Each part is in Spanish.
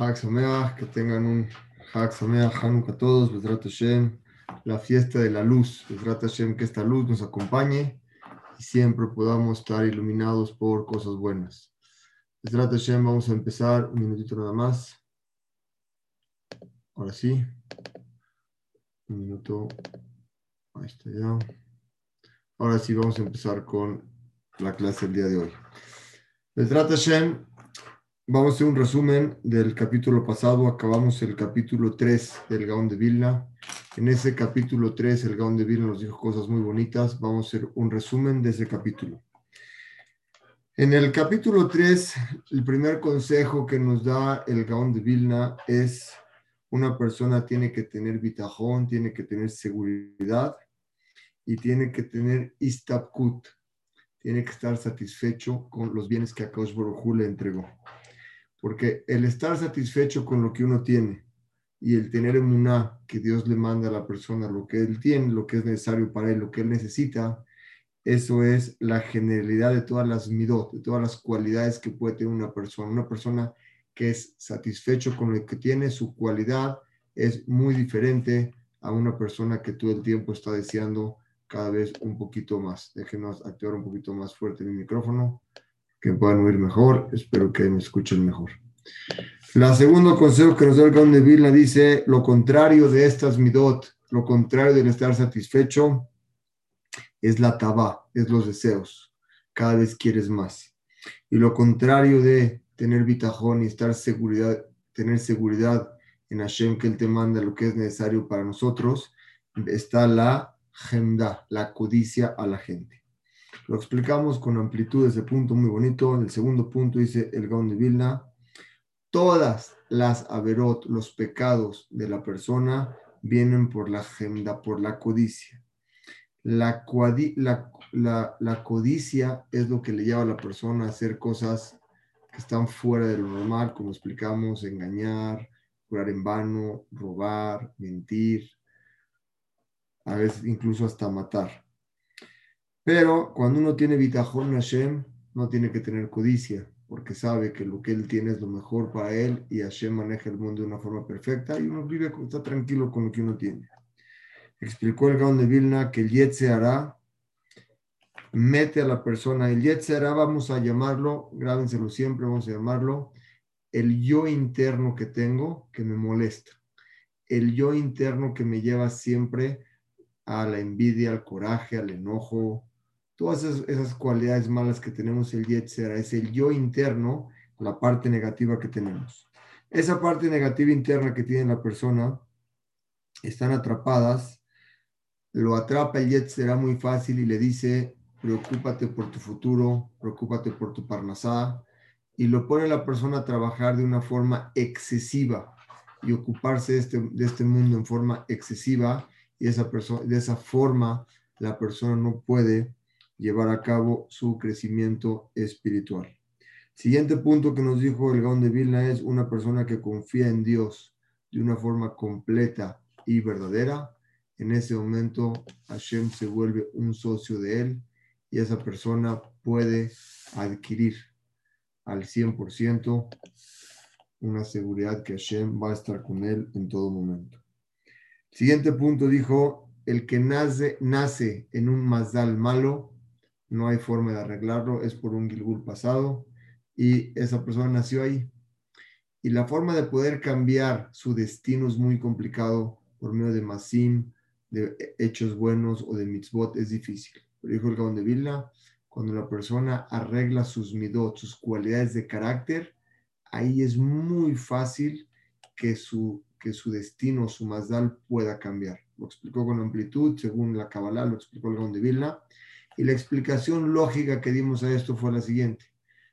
Hag Sameach, que tengan un Hag Sameach, Hanukkah a todos, Bezrat Hashem, la fiesta de la luz, Bezrat Hashem, que esta luz nos acompañe y siempre podamos estar iluminados por cosas buenas. Bezrat Hashem, vamos a empezar, un minutito nada más. Ahora sí, un minuto, ahí está ya. Ahora sí, vamos a empezar con la clase del día de hoy. Bezrat Hashem, Vamos a hacer un resumen del capítulo pasado. Acabamos el capítulo 3 del Gaón de Vilna. En ese capítulo 3, el Gaón de Vilna nos dijo cosas muy bonitas. Vamos a hacer un resumen de ese capítulo. En el capítulo 3, el primer consejo que nos da el Gaón de Vilna es una persona tiene que tener bitajón, tiene que tener seguridad y tiene que tener istabkut, tiene que estar satisfecho con los bienes que Akash Baruj le entregó. Porque el estar satisfecho con lo que uno tiene y el tener emuná que Dios le manda a la persona, lo que él tiene, lo que es necesario para él, lo que él necesita, eso es la generalidad de todas las midot, de todas las cualidades que puede tener una persona. Una persona que es satisfecho con lo que tiene, su cualidad es muy diferente a una persona que todo el tiempo está deseando cada vez un poquito más. Déjenos actuar un poquito más fuerte mi micrófono que puedan oír mejor. Espero que me escuchen mejor. La segundo consejo que nos da el Gaon de Vilna dice lo contrario de estas midot, lo contrario del estar satisfecho, es la taba, es los deseos. Cada vez quieres más. Y lo contrario de tener bitajón y estar seguridad, tener seguridad en Hashem que Él te manda lo que es necesario para nosotros, está la gemda, la codicia a la gente. Lo explicamos con amplitud ese punto muy bonito. En el segundo punto dice el Gaon de Vilna, todas las averot, los pecados de la persona vienen por la agenda, por la codicia. La, la, la, codicia es lo que le lleva a la persona a hacer cosas que están fuera de lo normal, como explicamos, engañar, curar en vano, robar, mentir, a veces incluso hasta matar. Pero cuando uno tiene bitajón Hashem, no tiene que tener codicia, porque sabe que lo que él tiene es lo mejor para él y Hashem maneja el mundo de una forma perfecta y uno vive, está tranquilo con lo que uno tiene. Explicó el Gaon de Vilna que el Yetze mete a la persona, el Yetze vamos a llamarlo, grábenselo siempre, vamos a llamarlo, el yo interno que tengo que me molesta, el yo interno que me lleva siempre a la envidia, al coraje, al enojo, todas esas, cualidades malas que tenemos el Yetzera, es el yo interno, la parte negativa que tenemos. Esa parte negativa interna que tiene la persona, están atrapadas, lo atrapa el Yetzera muy fácil y le dice, preocúpate por tu futuro, preocúpate por tu parnasá, y lo pone la persona a trabajar de una forma excesiva y ocuparse de este, de este mundo en forma excesiva, y esa persona, de esa forma la persona no puede llevar a cabo su crecimiento espiritual. Siguiente punto que nos dijo el Gaón de Vilna es una persona que confía en Dios de una forma completa y verdadera. En ese momento Hashem se vuelve un socio de él y esa persona puede adquirir al 100% una seguridad que Hashem va a estar con él en todo momento. Siguiente punto dijo, el que nace, nace en un mazdal malo, no hay forma de arreglarlo, es por un Gilgul pasado y esa persona nació ahí. Y la forma de poder cambiar su destino es muy complicado por medio de masim, de hechos buenos o de mitzvot, es difícil. Pero dijo el Gabón de Vilna, cuando la persona arregla sus midot, sus cualidades de carácter, ahí es muy fácil que su, que su destino, su mazdal pueda cambiar. Lo explicó con amplitud, según la Kabbalah, lo explicó el Gabón de Vilna. Y la explicación lógica que dimos a esto fue la siguiente.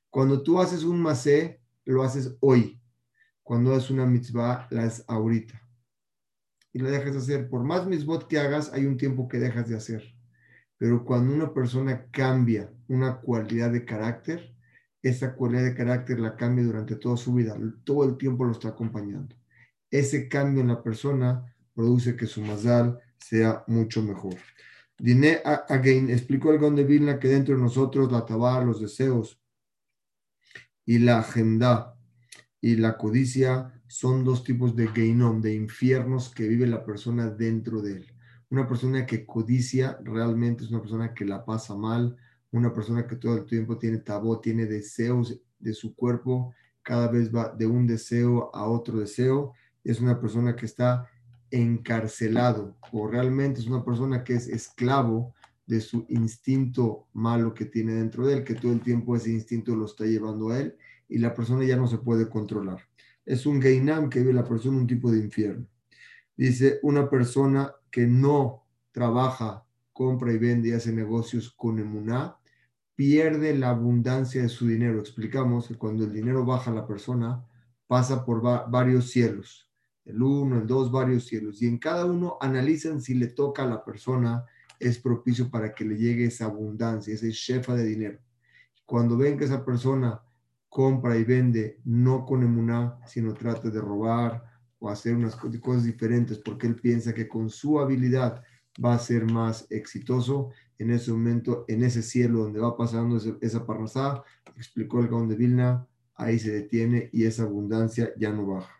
Cuando tú haces un masé, lo haces hoy. Cuando haces una mitzvah, la haces ahorita. Y la dejas de hacer. Por más mitzvot que hagas, hay un tiempo que dejas de hacer. Pero cuando una persona cambia una cualidad de carácter, esa cualidad de carácter la cambia durante toda su vida. Todo el tiempo lo está acompañando. Ese cambio en la persona produce que su mazal sea mucho mejor. Dine again, explicó el de Vilna que dentro de nosotros la tabar, los deseos y la agenda y la codicia son dos tipos de geinom, de infiernos que vive la persona dentro de él. Una persona que codicia realmente es una persona que la pasa mal, una persona que todo el tiempo tiene tabú, tiene deseos de su cuerpo, cada vez va de un deseo a otro deseo, es una persona que está encarcelado o realmente es una persona que es esclavo de su instinto malo que tiene dentro de él, que todo el tiempo ese instinto lo está llevando a él y la persona ya no se puede controlar. Es un Geinam que vive la persona un tipo de infierno. Dice, una persona que no trabaja, compra y vende y hace negocios con emuná, pierde la abundancia de su dinero. Explicamos que cuando el dinero baja la persona, pasa por varios cielos. El uno, el dos, varios cielos. Y en cada uno analizan si le toca a la persona, es propicio para que le llegue esa abundancia, ese shefa de dinero. Cuando ven que esa persona compra y vende no con emuná, sino trata de robar o hacer unas cosas diferentes porque él piensa que con su habilidad va a ser más exitoso, en ese momento, en ese cielo donde va pasando esa parnasá, explicó el Gaón de Vilna, ahí se detiene y esa abundancia ya no baja.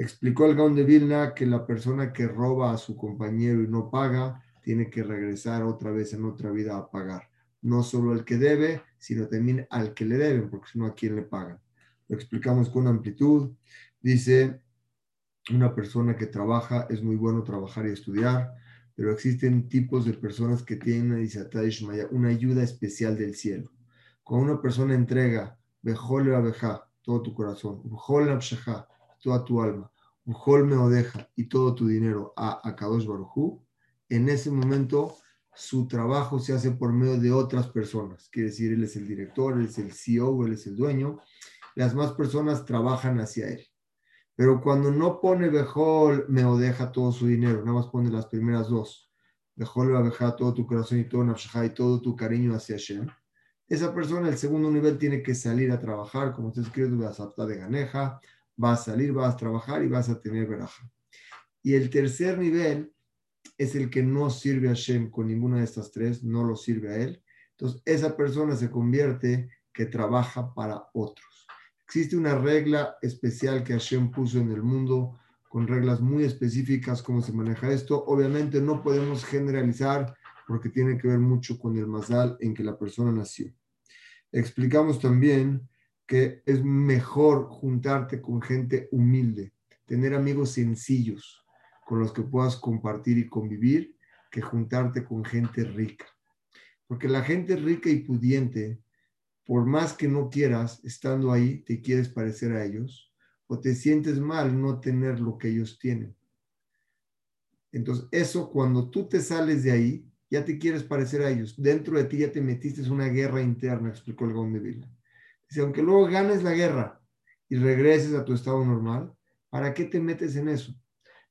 Explicó el Gaón de Vilna que la persona que roba a su compañero y no paga, tiene que regresar otra vez en otra vida a pagar. No solo el que debe, sino también al que le deben, porque si no, ¿a quién le pagan? Lo explicamos con amplitud. Dice, una persona que trabaja, es muy bueno trabajar y estudiar, pero existen tipos de personas que tienen una ayuda especial del cielo. Cuando una persona entrega, Bejole Abeja, todo tu corazón, Bejole Abshaja, toda tu alma, Bejol Meodeja y todo tu dinero a Akadosh Baruchu, en ese momento su trabajo se hace por medio de otras personas. Quiere decir, él es el director, él es el CEO, él es el dueño. Las más personas trabajan hacia él. Pero cuando no pone Bejol, me o deja todo su dinero, nada más pone las primeras dos. Bejol va a dejar todo tu corazón y todo y todo tu cariño hacia Hashem. Esa persona, el segundo nivel, tiene que salir a trabajar, como está escrito, a de ganeja, vas a salir, vas a trabajar y vas a tener veraja. Y el tercer nivel es el que no sirve a Hashem con ninguna de estas tres, no lo sirve a él. Entonces, esa persona se convierte que trabaja para otros. Existe una regla especial que Hashem puso en el mundo, con reglas muy específicas cómo se maneja esto. Obviamente no podemos generalizar porque tiene que ver mucho con el mazal en que la persona nació. Explicamos también que es mejor juntarte con gente humilde, tener amigos sencillos, con los que puedas compartir y convivir que juntarte con gente rica. Porque la gente rica y pudiente, por más que no quieras, estando ahí, te quieres parecer a ellos o te sientes mal no tener lo que ellos tienen. Entonces, eso cuando tú te sales de ahí, ya te quieres parecer a ellos. Dentro de ti ya te metiste en una guerra interna, explicó el Gaón de Vila. Dice, aunque luego ganes la guerra y regreses a tu estado normal, ¿para qué te metes en eso?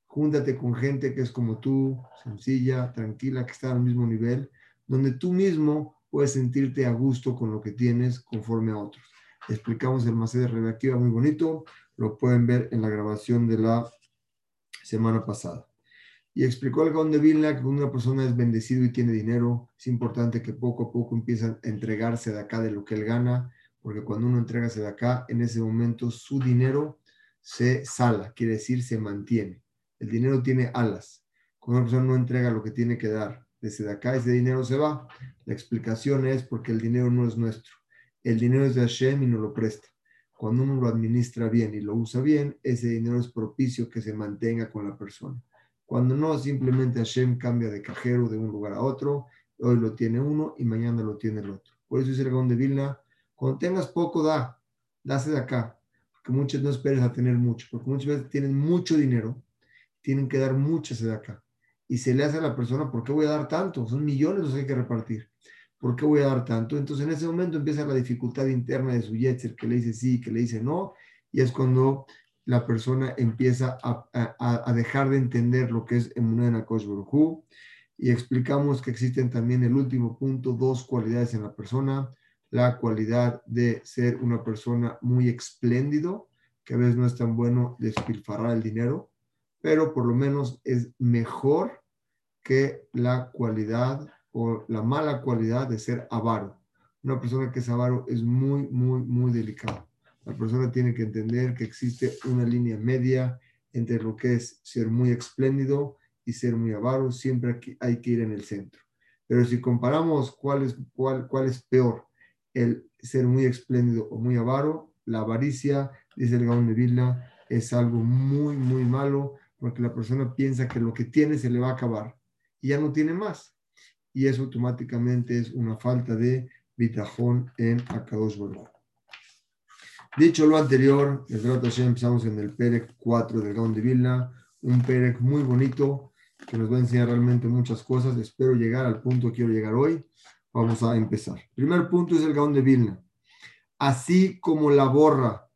júntate con gente que es como tú, sencilla, tranquila, que está al mismo nivel, donde tú mismo puedes sentirte a gusto con lo que tienes conforme a otros. Explicamos el Macé de muy bonito, lo pueden ver en la grabación de la semana pasada. Y explicó el Gaón de Vilna que cuando una persona es bendecido y tiene dinero, es importante que poco a poco empiezan a entregarse de acá de lo que él gana, porque cuando uno entrega acá, en ese momento su dinero se sala, quiere decir se mantiene. El dinero tiene alas. Cuando una persona no entrega lo que tiene que dar desde acá, ese dinero se va. La explicación es porque el dinero no es nuestro. El dinero es de Hashem y nos lo presta. Cuando uno lo administra bien y lo usa bien, ese dinero es propicio que se mantenga con la persona. Cuando no, simplemente Hashem cambia de cajero de un lugar a otro. Hoy lo tiene uno y mañana lo tiene el otro. Por eso dice el Gaón de Vilna, cuando tengas poco, da, dase acá. Porque muchos no esperes a tener mucho, porque muchas veces tienen mucho dinero tienen que dar muchas de acá. Y se le hace a la persona, ¿por qué voy a dar tanto? Son millones los que hay que repartir. ¿Por qué voy a dar tanto? Entonces en ese momento empieza la dificultad interna de su yetzer, que le dice sí, que le dice no, y es cuando la persona empieza a, dejar de entender lo que es Emunah Kosh Baruj y explicamos que existen también el último punto, dos cualidades en la persona, la cualidad de ser una persona muy espléndido, que a veces no es tan bueno despilfarrar el dinero, pero por lo menos es mejor que la cualidad o la mala cualidad de ser avaro. Una persona que es avaro es muy, muy, muy delicado. La persona tiene que entender que existe una línea media entre lo que es ser muy espléndido y ser muy avaro. Siempre hay que ir en el centro. Pero si comparamos cuál es, cuál, cuál es peor, el ser muy espléndido o muy avaro, la avaricia, dice el Gaón de Vilna, es algo muy, muy malo porque la persona piensa que lo que tiene se le va a acabar y ya no tiene más. Y eso automáticamente es una falta de bitajón en Akadosh Baruch. Dicho lo anterior, empezamos en el Perec 4 del Gaón de Vilna, un Perec muy bonito que nos va a enseñar realmente muchas cosas. Espero llegar al punto que quiero llegar hoy. Vamos a empezar. primer punto es el Gaón de Vilna. Así como la borra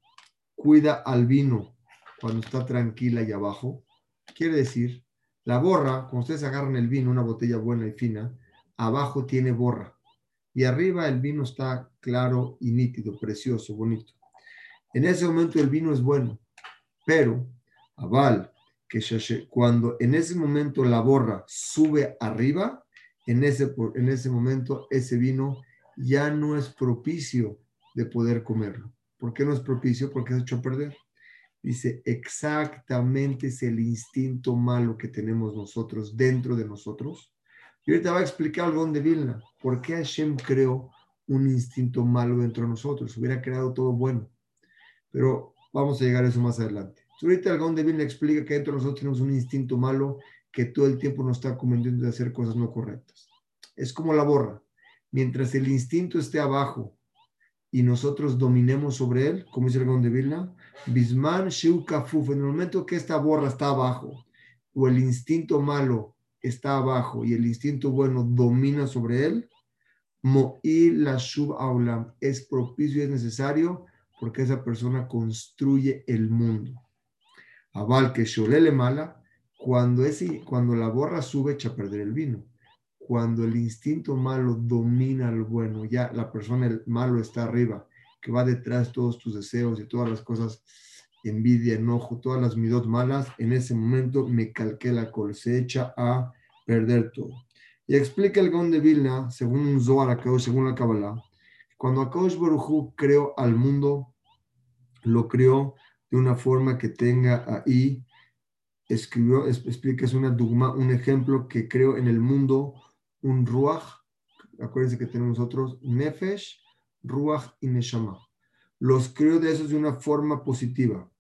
cuida al vino cuando está tranquila y abajo, quiere decir, la borra, cuando ustedes agarran el vino, una botella buena y fina, abajo tiene borra. Y arriba el vino está claro y nítido, precioso, bonito. En ese momento el vino es bueno, pero aval, que cuando en ese momento la borra sube arriba, en ese, en ese momento ese vino ya no es propicio de poder comerlo. ¿Por qué no es propicio? Porque es hecho a perder. Dice, exactamente es el instinto malo que tenemos nosotros dentro de nosotros. Y ahorita va a explicar algo de Vilna. ¿Por qué Hashem creó un instinto malo dentro de nosotros? Hubiera creado todo bueno. Pero vamos a llegar a eso más adelante. Ahorita el Gaon de Vilna explica que dentro de nosotros tenemos un instinto malo que todo el tiempo nos está convenciendo de hacer cosas no correctas. Es como la borra. Mientras el instinto esté abajo y nosotros dominemos sobre él, como dice el Gaon de Vilna, Bisman Shiu Kafuf, en el momento que esta borra está abajo o el instinto malo está abajo y el instinto bueno domina sobre él, Mo'il la Aulam es propicio y es necesario porque esa persona construye el mundo. Aval que Sholele mala, cuando, ese, cuando la borra sube, echa a perder el vino. Cuando el instinto malo domina lo bueno, ya la persona el malo está arriba, que va detrás de todos tus deseos y todas las cosas, envidia, enojo, todas las midot malas, en ese momento me calqué la cosecha a perder todo. Y explica el Gon de Vilna, según un Zohar, según la Kabbalah, cuando Akadosh Baruj creó al mundo, lo creó de una forma que tenga ahí, escribió, explica, es una dogma, un ejemplo que creó en el mundo un ruach, acuérdense que tenemos otros, nefesh, ruach y neshama. Los creó de esos de una forma positiva,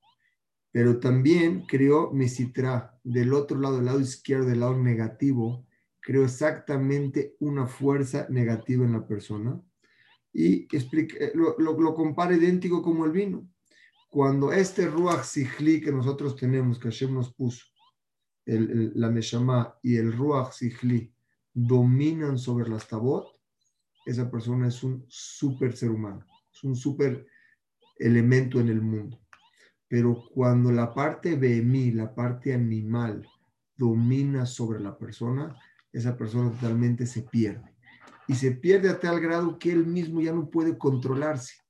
pero también creó mesitra, del otro lado, del lado izquierdo, del lado negativo, creó exactamente una fuerza negativa en la persona y explica, lo, lo, lo compara idéntico como el vino cuando este Ruach Sihli que nosotros tenemos, que Hashem nos puso, el, la Neshama y el Ruach Sihli dominan sobre las Tabot, esa persona es un super ser humano, es un super elemento en el mundo. Pero cuando la parte mí, la parte animal, domina sobre la persona, esa persona totalmente se pierde. Y se pierde a tal grado que él mismo ya no puede controlarse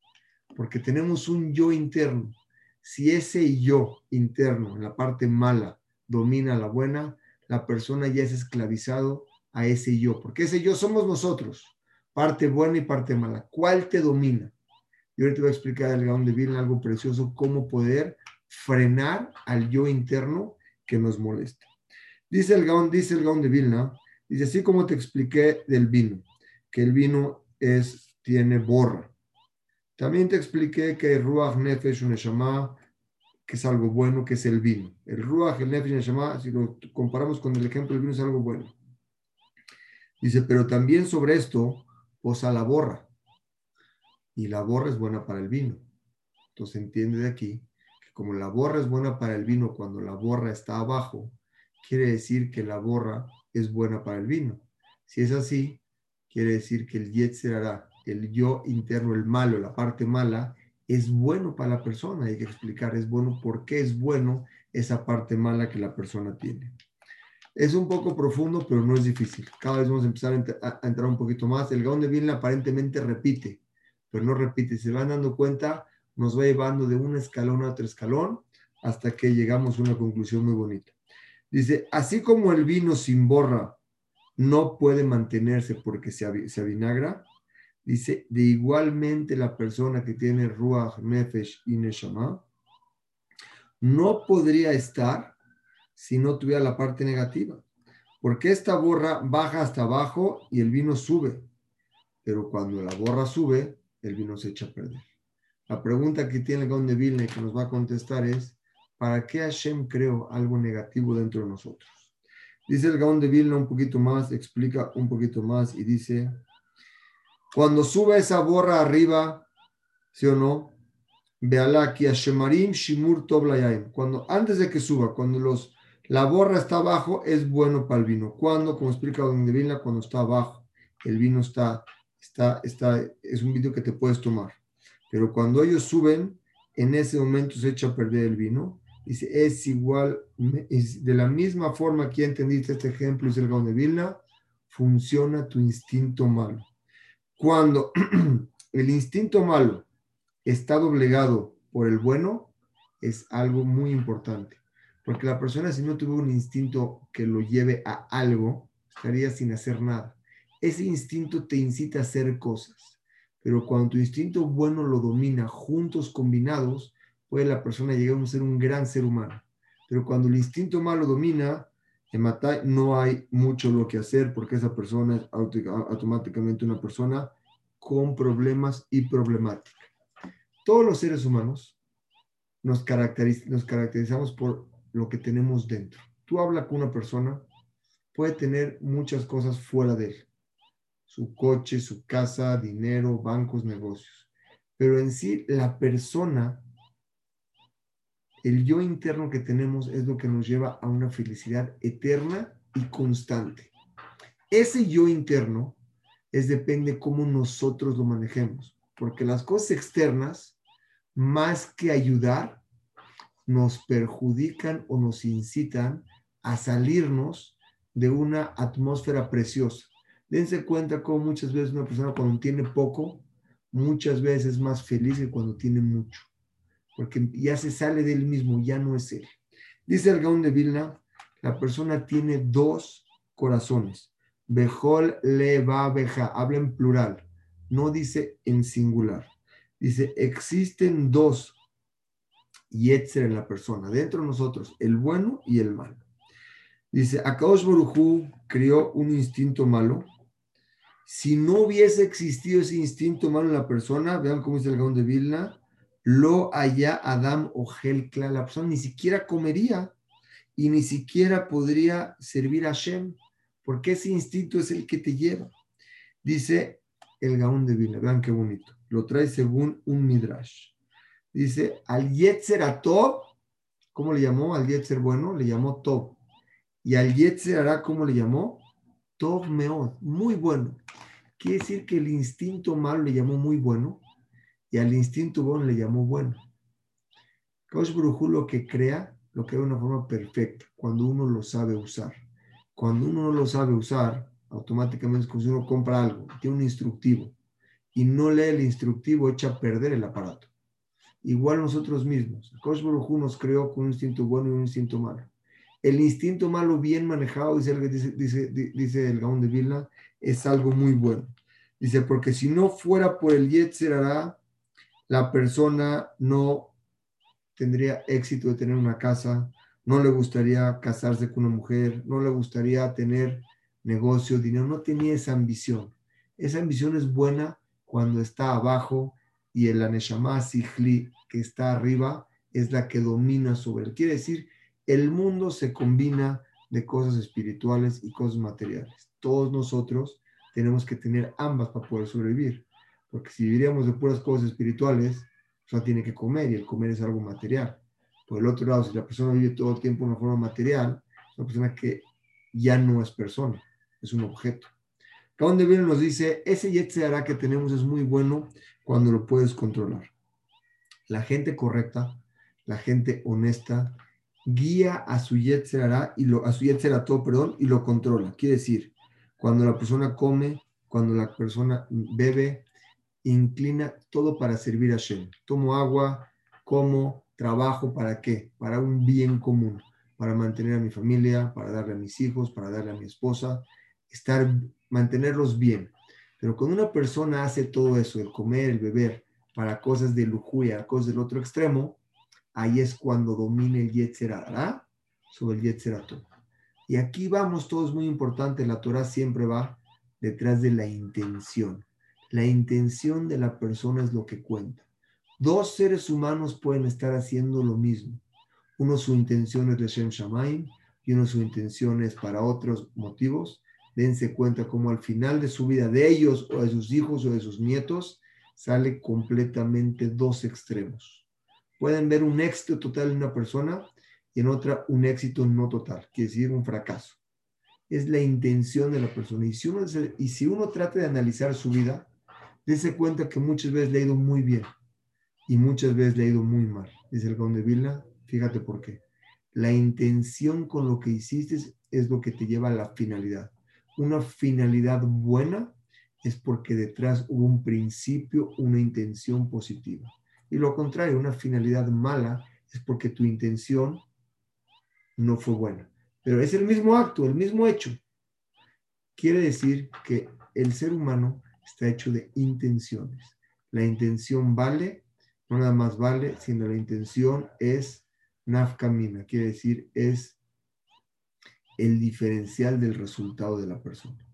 porque tenemos un yo interno. Si ese yo interno, la parte mala, domina la buena, la persona ya es esclavizado a ese yo, porque ese yo somos nosotros, parte buena y parte mala. ¿Cuál te domina? Y ahorita voy a explicar el Gaón de Vilna algo precioso, cómo poder frenar al yo interno que nos molesta. Dice el Gaón, dice el Gaón de Vilna, dice así como te expliqué del vino, que el vino es, tiene borra, también te expliqué que el Ruach Nefesh Neshama, que es algo bueno, que es el vino. El Ruach, el Nefesh Neshama, si lo comparamos con el ejemplo del vino, es algo bueno. Dice, pero también sobre esto posa la borra. Y la borra es buena para el vino. Entonces entiende de aquí que como la borra es buena para el vino cuando la borra está abajo, quiere decir que la borra es buena para el vino. Si es así, quiere decir que el Yetzer hará el yo interno, el malo, la parte mala, es bueno para la persona. Hay que explicar, es bueno, por qué es bueno esa parte mala que la persona tiene. Es un poco profundo, pero no es difícil. Cada vez vamos a empezar a, entrar un poquito más. El Gaón de Vilna aparentemente repite, pero no repite. Se van dando cuenta, nos va llevando de un escalón a otro escalón hasta que llegamos a una conclusión muy bonita. Dice, así como el vino sin borra no puede mantenerse porque se, se avinagra, Dice, de igualmente la persona que tiene Ruach, Nefesh y Neshama, no podría estar si no tuviera la parte negativa. Porque esta borra baja hasta abajo y el vino sube. Pero cuando la borra sube, el vino se echa a perder. La pregunta que tiene el Gaon de Vilna que nos va a contestar es, ¿para qué Hashem creó algo negativo dentro de nosotros? Dice el Gaon de Vilna un poquito más, explica un poquito más y dice, cuando sube esa borra arriba, ¿sí o no? Veala aquí Hashemarim Shimur Toblayayim. Cuando antes de que suba, cuando los la borra está abajo, es bueno para el vino. Cuando, como explica Don cuando está abajo, el vino está, está, está, es un vino que te puedes tomar. Pero cuando ellos suben, en ese momento se echa a perder el vino. Dice, es igual, es de la misma forma que entendiste este ejemplo, es el Gaon de funciona tu instinto malo. Cuando el instinto malo está doblegado por el bueno, es algo muy importante. Porque la persona si no tuvo un instinto que lo lleve a algo, estaría sin hacer nada. Ese instinto te incita a hacer cosas. Pero cuando tu instinto bueno lo domina, juntos, combinados, puede la persona llegar a ser un gran ser humano. Pero cuando el instinto malo domina, en Matai no hay mucho lo que hacer porque esa persona es automáticamente una persona con problemas y problemática. Todos los seres humanos nos, nos caracterizamos por lo que tenemos dentro. Tú hablas con una persona, puede tener muchas cosas fuera de él. Su coche, su casa, dinero, bancos, negocios. Pero en sí, la persona, el yo interno que tenemos es lo que nos lleva a una felicidad eterna y constante. Ese yo interno es depende cómo nosotros lo manejemos. Porque las cosas externas, más que ayudar, nos perjudican o nos incitan a salirnos de una atmósfera preciosa. Dense cuenta cómo muchas veces una persona cuando tiene poco, muchas veces es más feliz que cuando tiene mucho, porque ya se sale de él mismo, ya no es él. Dice el Gaón de Vilna, la persona tiene dos corazones. Bejol le va beja, habla en plural, no dice en singular. Dice, existen dos Yetzer en la persona, dentro de nosotros, el bueno y el malo. Dice, Akaosh Borujú creó un instinto malo. Si no hubiese existido ese instinto malo en la persona, vean cómo dice el Gaón de Vilna, lo haya Adam o Helkla, la persona ni siquiera comería y ni siquiera podría servir a Shem, porque ese instinto es el que te lleva. Dice el Gaón de Vilna, vean qué bonito, lo trae según un Midrash. Dice, al Yetzer a Tob, ¿cómo le llamó? Al Yetzer bueno, le llamó Tob. Y al Yetzer hará, ¿cómo le llamó? Tob Meod, muy bueno. Quiere decir que el instinto malo le llamó muy bueno y al instinto bueno le llamó bueno. Kaush Brujú lo que crea, lo crea de una forma perfecta, cuando uno lo sabe usar. Cuando uno no lo sabe usar, automáticamente es uno compra algo, tiene un instructivo y no lee el instructivo, echa a perder el aparato igual nosotros mismos. Kosh nos creó con un instinto bueno y un instinto malo. El instinto malo bien manejado, dice, dice, dice, el Gaón de Vilna, es algo muy bueno. Dice, porque si no fuera por el Yetzer la persona no tendría éxito de tener una casa, no le gustaría casarse con una mujer, no le gustaría tener negocio, dinero, no tenía esa ambición. Esa ambición es buena cuando está abajo y el Aneshama Sihli que está arriba es la que domina sobre él. Quiere decir, el mundo se combina de cosas espirituales y cosas materiales. Todos nosotros tenemos que tener ambas para poder sobrevivir, porque si viviríamos de puras cosas espirituales, pues tiene que comer y el comer es algo material. Por el otro lado, si la persona vive todo el tiempo de una forma material, es una persona que ya no es persona, es un objeto. Acá de viene nos dice, ese Yetzirah que tenemos es muy bueno cuando lo puedes controlar. La gente correcta, la gente honesta, guía a su Yetzirah y lo, a su todo, perdón, y lo controla. Quiere decir, cuando la persona come, cuando la persona bebe, inclina todo para servir a Shem. Tomo agua, como, trabajo, ¿para qué? Para un bien común, para mantener a mi familia, para darle a mis hijos, para darle a mi esposa, estar mantenerlos bien. Pero cuando una persona hace todo eso, el comer, el beber, para cosas de lujuria, cosas del otro extremo, ahí es cuando domina el Yetzer sobre el Yetzer Y aquí vamos, todo es muy importante, la Torah siempre va detrás de la intención. La intención de la persona es lo que cuenta. Dos seres humanos pueden estar haciendo lo mismo. Uno su intención es de Shem Shamaim y uno su intención es para otros motivos. Dense cuenta cómo al final de su vida, de ellos o de sus hijos o de sus nietos, sale completamente dos extremos. Pueden ver un éxito total en una persona y en otra un éxito no total, quiere decir un fracaso. Es la intención de la persona. Y si uno, y si uno trata de analizar su vida, dése cuenta que muchas veces le ha ido muy bien y muchas veces le ha ido muy mal. Dice el Conde Vilna, fíjate por qué. La intención con lo que hiciste es lo que te lleva a la finalidad. Una finalidad buena es porque detrás hubo un principio, una intención positiva. Y lo contrario, una finalidad mala es porque tu intención no fue buena. Pero es el mismo acto, el mismo hecho. Quiere decir que el ser humano está hecho de intenciones. La intención vale, no nada más vale, sino la intención es nafkamina, quiere decir es el diferencial del resultado de la persona.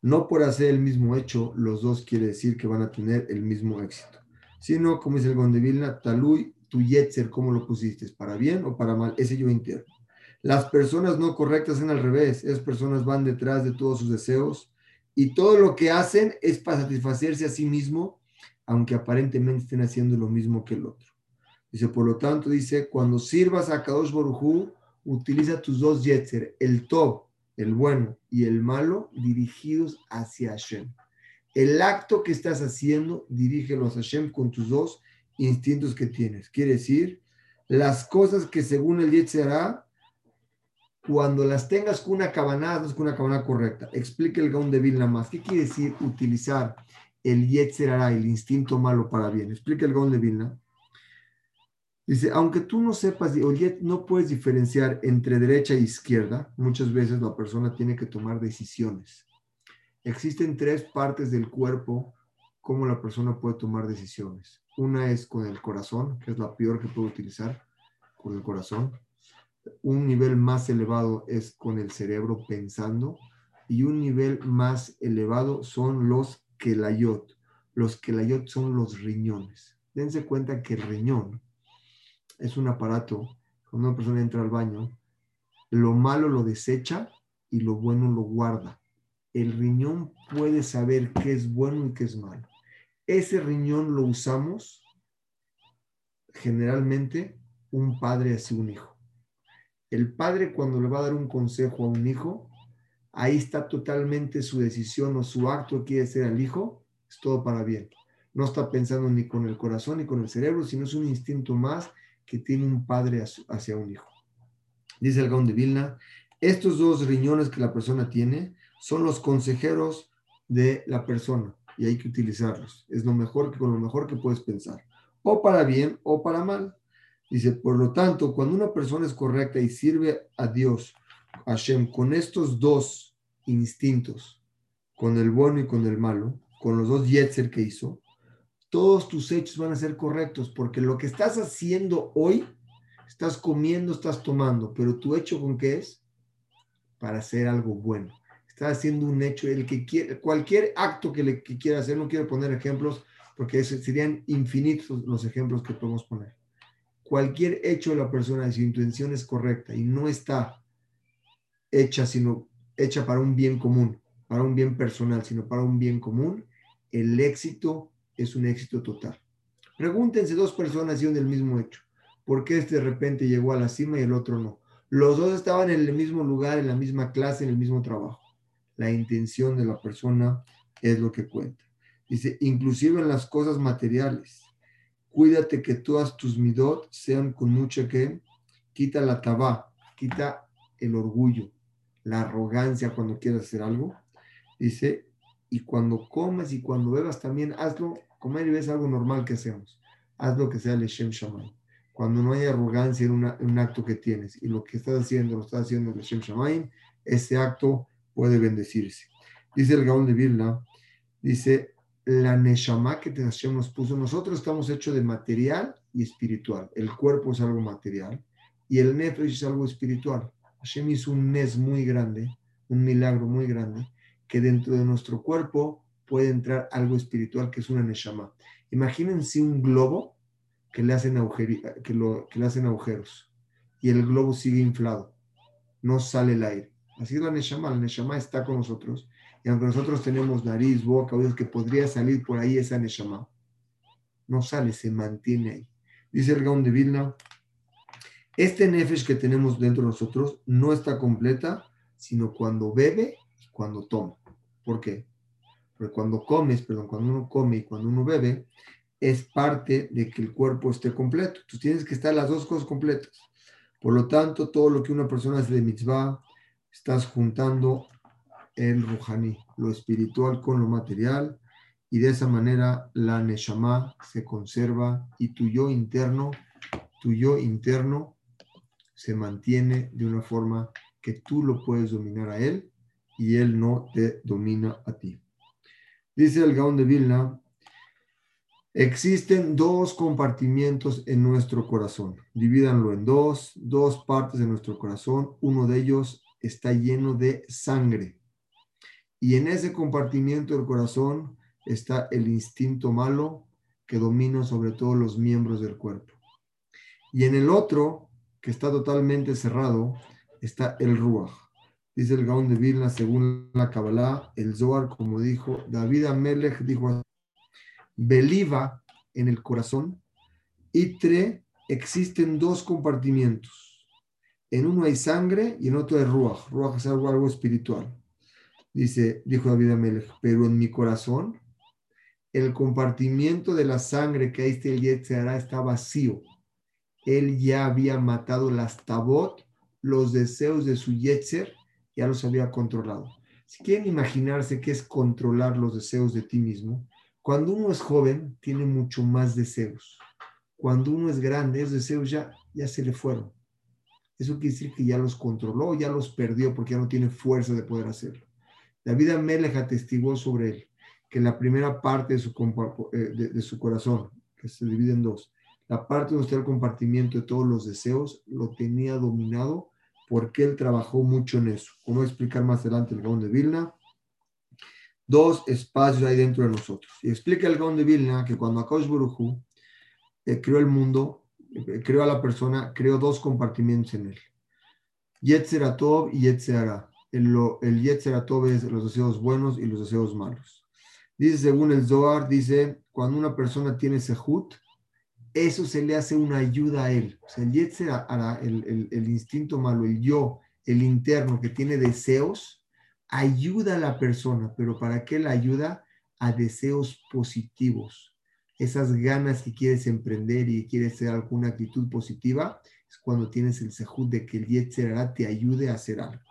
No por hacer el mismo hecho, los dos quiere decir que van a tener el mismo éxito, sino, como dice el Gondevilna, talui, tu yetzer, ¿cómo lo pusiste? ¿Para bien o para mal? Ese yo interno. Las personas no correctas en al revés. Esas personas van detrás de todos sus deseos y todo lo que hacen es para satisfacerse a sí mismo, aunque aparentemente estén haciendo lo mismo que el otro. Dice, por lo tanto, dice, cuando sirvas a Kadosh Borujú, utiliza tus dos yetzer, el top el bueno y el malo, dirigidos hacia Hashem. El acto que estás haciendo, dirígelo a Hashem con tus dos instintos que tienes. Quiere decir, las cosas que según el hará, cuando las tengas con una cabana, es con una cabana correcta. Explique el Gaun de Vilna más. ¿Qué quiere decir utilizar el hará, el instinto malo para bien? Explique el Gaun de Vilna. Dice, aunque tú no sepas, oye, no puedes diferenciar entre derecha e izquierda, muchas veces la persona tiene que tomar decisiones. Existen tres partes del cuerpo cómo la persona puede tomar decisiones. Una es con el corazón, que es la peor que puede utilizar, con el corazón. Un nivel más elevado es con el cerebro pensando. Y un nivel más elevado son los kelayot. Los kelayot son los riñones. Dense cuenta que el riñón es un aparato, cuando una persona entra al baño, lo malo lo desecha y lo bueno lo guarda. El riñón puede saber qué es bueno y qué es malo. Ese riñón lo usamos generalmente un padre hacia un hijo. El padre cuando le va a dar un consejo a un hijo, ahí está totalmente su decisión o su acto quiere ser al hijo, es todo para bien. No está pensando ni con el corazón ni con el cerebro, sino es un instinto más que tiene un padre hacia un hijo. Dice el Gaon de Vilna, estos dos riñones que la persona tiene son los consejeros de la persona y hay que utilizarlos. Es lo mejor que con lo mejor que puedes pensar, o para bien o para mal. Dice, por lo tanto, cuando una persona es correcta y sirve a Dios, a Hashem, con estos dos instintos, con el bueno y con el malo, con los dos yetzer que hizo, todos tus hechos van a ser correctos, porque lo que estás haciendo hoy, estás comiendo, estás tomando, pero tu hecho con qué es? Para hacer algo bueno. Estás haciendo un hecho, el que quiere, cualquier acto que, le, quiera hacer, no quiero poner ejemplos, porque serían infinitos los ejemplos que podemos poner. Cualquier hecho de la persona, si su intención es correcta y no está hecha, sino hecha para un bien común, para un bien personal, sino para un bien común, el éxito es un éxito total. Pregúntense dos personas hicieron el mismo hecho. ¿Por qué este de repente llegó a la cima y el otro no? Los dos estaban en el mismo lugar, en la misma clase, en el mismo trabajo. La intención de la persona es lo que cuenta. Dice, inclusive en las cosas materiales. Cuídate que todas tus midot sean con mucha que quita la tabá, quita el orgullo, la arrogancia cuando quieras hacer algo. Dice, y cuando comes y cuando bebas también hazlo comer y ves algo normal que hacemos. Haz lo que sea el Shem Shammai. Cuando no hay arrogancia en, un acto que tienes y lo que estás haciendo lo estás haciendo el Shem Shammai, ese acto puede bendecirse. Dice el Gaón de Vilna, Dice, la Neshama que Hashem nos puso, nosotros estamos hechos de material y espiritual. El cuerpo es algo material y el Nefesh es algo espiritual. Hashem hizo un Nes muy grande, un milagro muy grande, que dentro de nuestro cuerpo puede entrar algo espiritual que es una Neshama. Imagínense un globo que le hacen, que, lo, que le hacen agujeros y el globo sigue inflado, no sale el aire. Así es la Neshama, la Neshama está con nosotros y aunque nosotros tenemos nariz, boca, oídos, que podría salir por ahí esa Neshama, no sale, se mantiene ahí. Dice el Gaon de Vilna, este Nefesh que tenemos dentro de nosotros no está completa, sino cuando bebe y cuando toma. ¿Por qué? Porque cuando comes, perdón, cuando uno come y cuando uno bebe, es parte de que el cuerpo esté completo. Tú tienes que estar las dos cosas completas. Por lo tanto, todo lo que una persona hace de mitzvah, estás juntando el ruhani, lo espiritual con lo material, y de esa manera la neshama se conserva y tu yo interno, tu yo interno se mantiene de una forma que tú lo puedes dominar a él y él no te domina a ti. Dice el Gaón de Vilna, existen dos compartimientos en nuestro corazón. Divídanlo en dos, dos partes de nuestro corazón. Uno de ellos está lleno de sangre. Y en ese compartimiento del corazón está el instinto malo que domina sobre todos los miembros del cuerpo. Y en el otro, que está totalmente cerrado, está el Ruach. Dice el Gaón de Vilna, según la Kabbalah, el Zohar, como dijo David Amelech, dijo, Beliva en el corazón, y tre, existen dos compartimientos. En uno hay sangre y en otro hay Ruach. Ruach es algo, algo espiritual. Dice, dijo David Amelech, pero en mi corazón, el compartimiento de la sangre que ahí el Yetzirah está vacío. Él ya había matado las tabot, los deseos de su Yetzer, ya los había controlado. Si quieren imaginarse qué es controlar los deseos de ti mismo, cuando uno es joven tiene mucho más deseos. Cuando uno es grande, esos deseos ya, ya se le fueron. Eso quiere decir que ya los controló, ya los perdió porque ya no tiene fuerza de poder hacerlo. David Amelech atestiguó sobre él que la primera parte de su, eh, de su corazón, que se divide en dos, la parte donde está el compartimiento de todos los deseos, lo tenía dominado porque él trabajó mucho en eso. Como explicar más adelante el Gaón de Vilna. Dos espacios hay dentro de nosotros. Y explica el Gaón de Vilna que cuando Akash Buruhu eh, creó el mundo, eh, creó a la persona, creó dos compartimientos en él. Yetzeratov y Yetzerara. El, el Yetzeratov es los deseos buenos y los deseos malos. Dice, según el Zohar, dice, cuando una persona tiene sehut, eso se le hace una ayuda a él. O sea, el Yetzer el, el, instinto malo, el yo, el interno que tiene deseos, ayuda a la persona, pero ¿para qué la ayuda? A deseos positivos. Esas ganas que quieres emprender y quieres hacer alguna actitud positiva, es cuando tienes el sehut de que el Yetzer te ayude a hacer algo.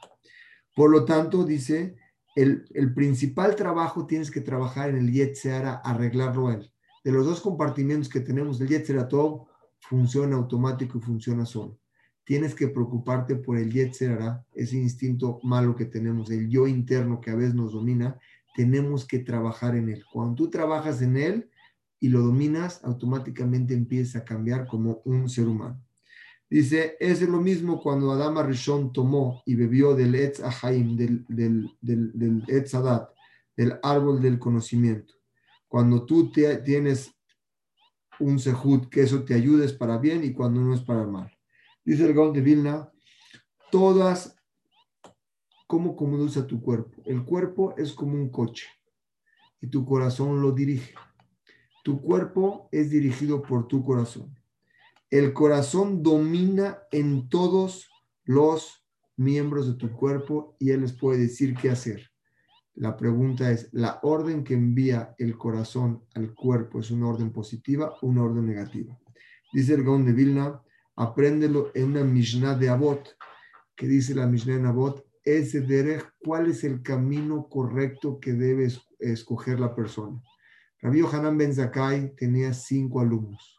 Por lo tanto, dice, el, el principal trabajo tienes que trabajar en el Yetzer arreglarlo él de los dos compartimientos que tenemos del Yetzeratov funciona automático y funciona solo. Tienes que preocuparte por el Yetzerara, ese instinto malo que tenemos, el yo interno que a veces nos domina. Tenemos que trabajar en él. Cuando tú trabajas en él y lo dominas, automáticamente empieza a cambiar como un ser humano. Dice, es lo mismo cuando Adama Rishon tomó y bebió del Etz Ahaim, del, del, del, del Etz Adat, del árbol del conocimiento. Cuando tú tienes un sehut, que eso te ayudes para bien y cuando no es para mal. Dice el Gaon de Vilna, todas, ¿cómo conduce tu cuerpo? El cuerpo es como un coche y tu corazón lo dirige. Tu cuerpo es dirigido por tu corazón. El corazón domina en todos los miembros de tu cuerpo y él les puede decir qué hacer. La pregunta es, ¿la orden que envía el corazón al cuerpo es una orden positiva o una orden negativa? Dice el Gaon de Vilna, apréndelo en una Mishnah de Abot, que dice la Mishnah de Abot, ese derech, ¿cuál es el camino correcto que debe escoger la persona? Rabbi Hanan Ben Zakai tenía cinco alumnos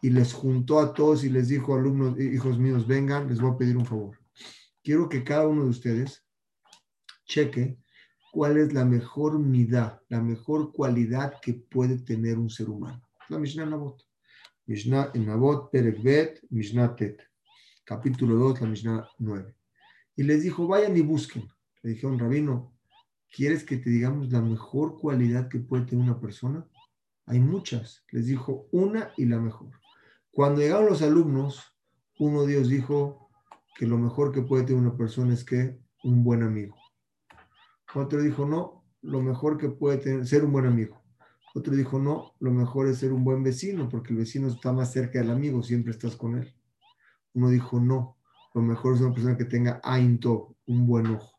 y les juntó a todos y les dijo, alumnos, hijos míos, vengan, les voy a pedir un favor. Quiero que cada uno de ustedes cheque cuál es la mejor midá, la mejor cualidad que puede tener un ser humano. La Mishnah Nabot. Mishnah en Nabot, Perek Mishnah Tet. Capítulo 2, la Mishnah 9. Y les dijo, vayan y busquen. Le dijeron, rabino, ¿quieres que te digamos la mejor cualidad que puede tener una persona? Hay muchas. Les dijo una y la mejor. Cuando llegaron los alumnos, uno de ellos dijo que lo mejor que puede tener una persona es que un buen amigo. Otro dijo, no, lo mejor que puede tener, ser un buen amigo. Otro dijo, no, lo mejor es ser un buen vecino, porque el vecino está más cerca del amigo, siempre estás con él. Uno dijo, no, lo mejor es una persona que tenga Ain un buen ojo.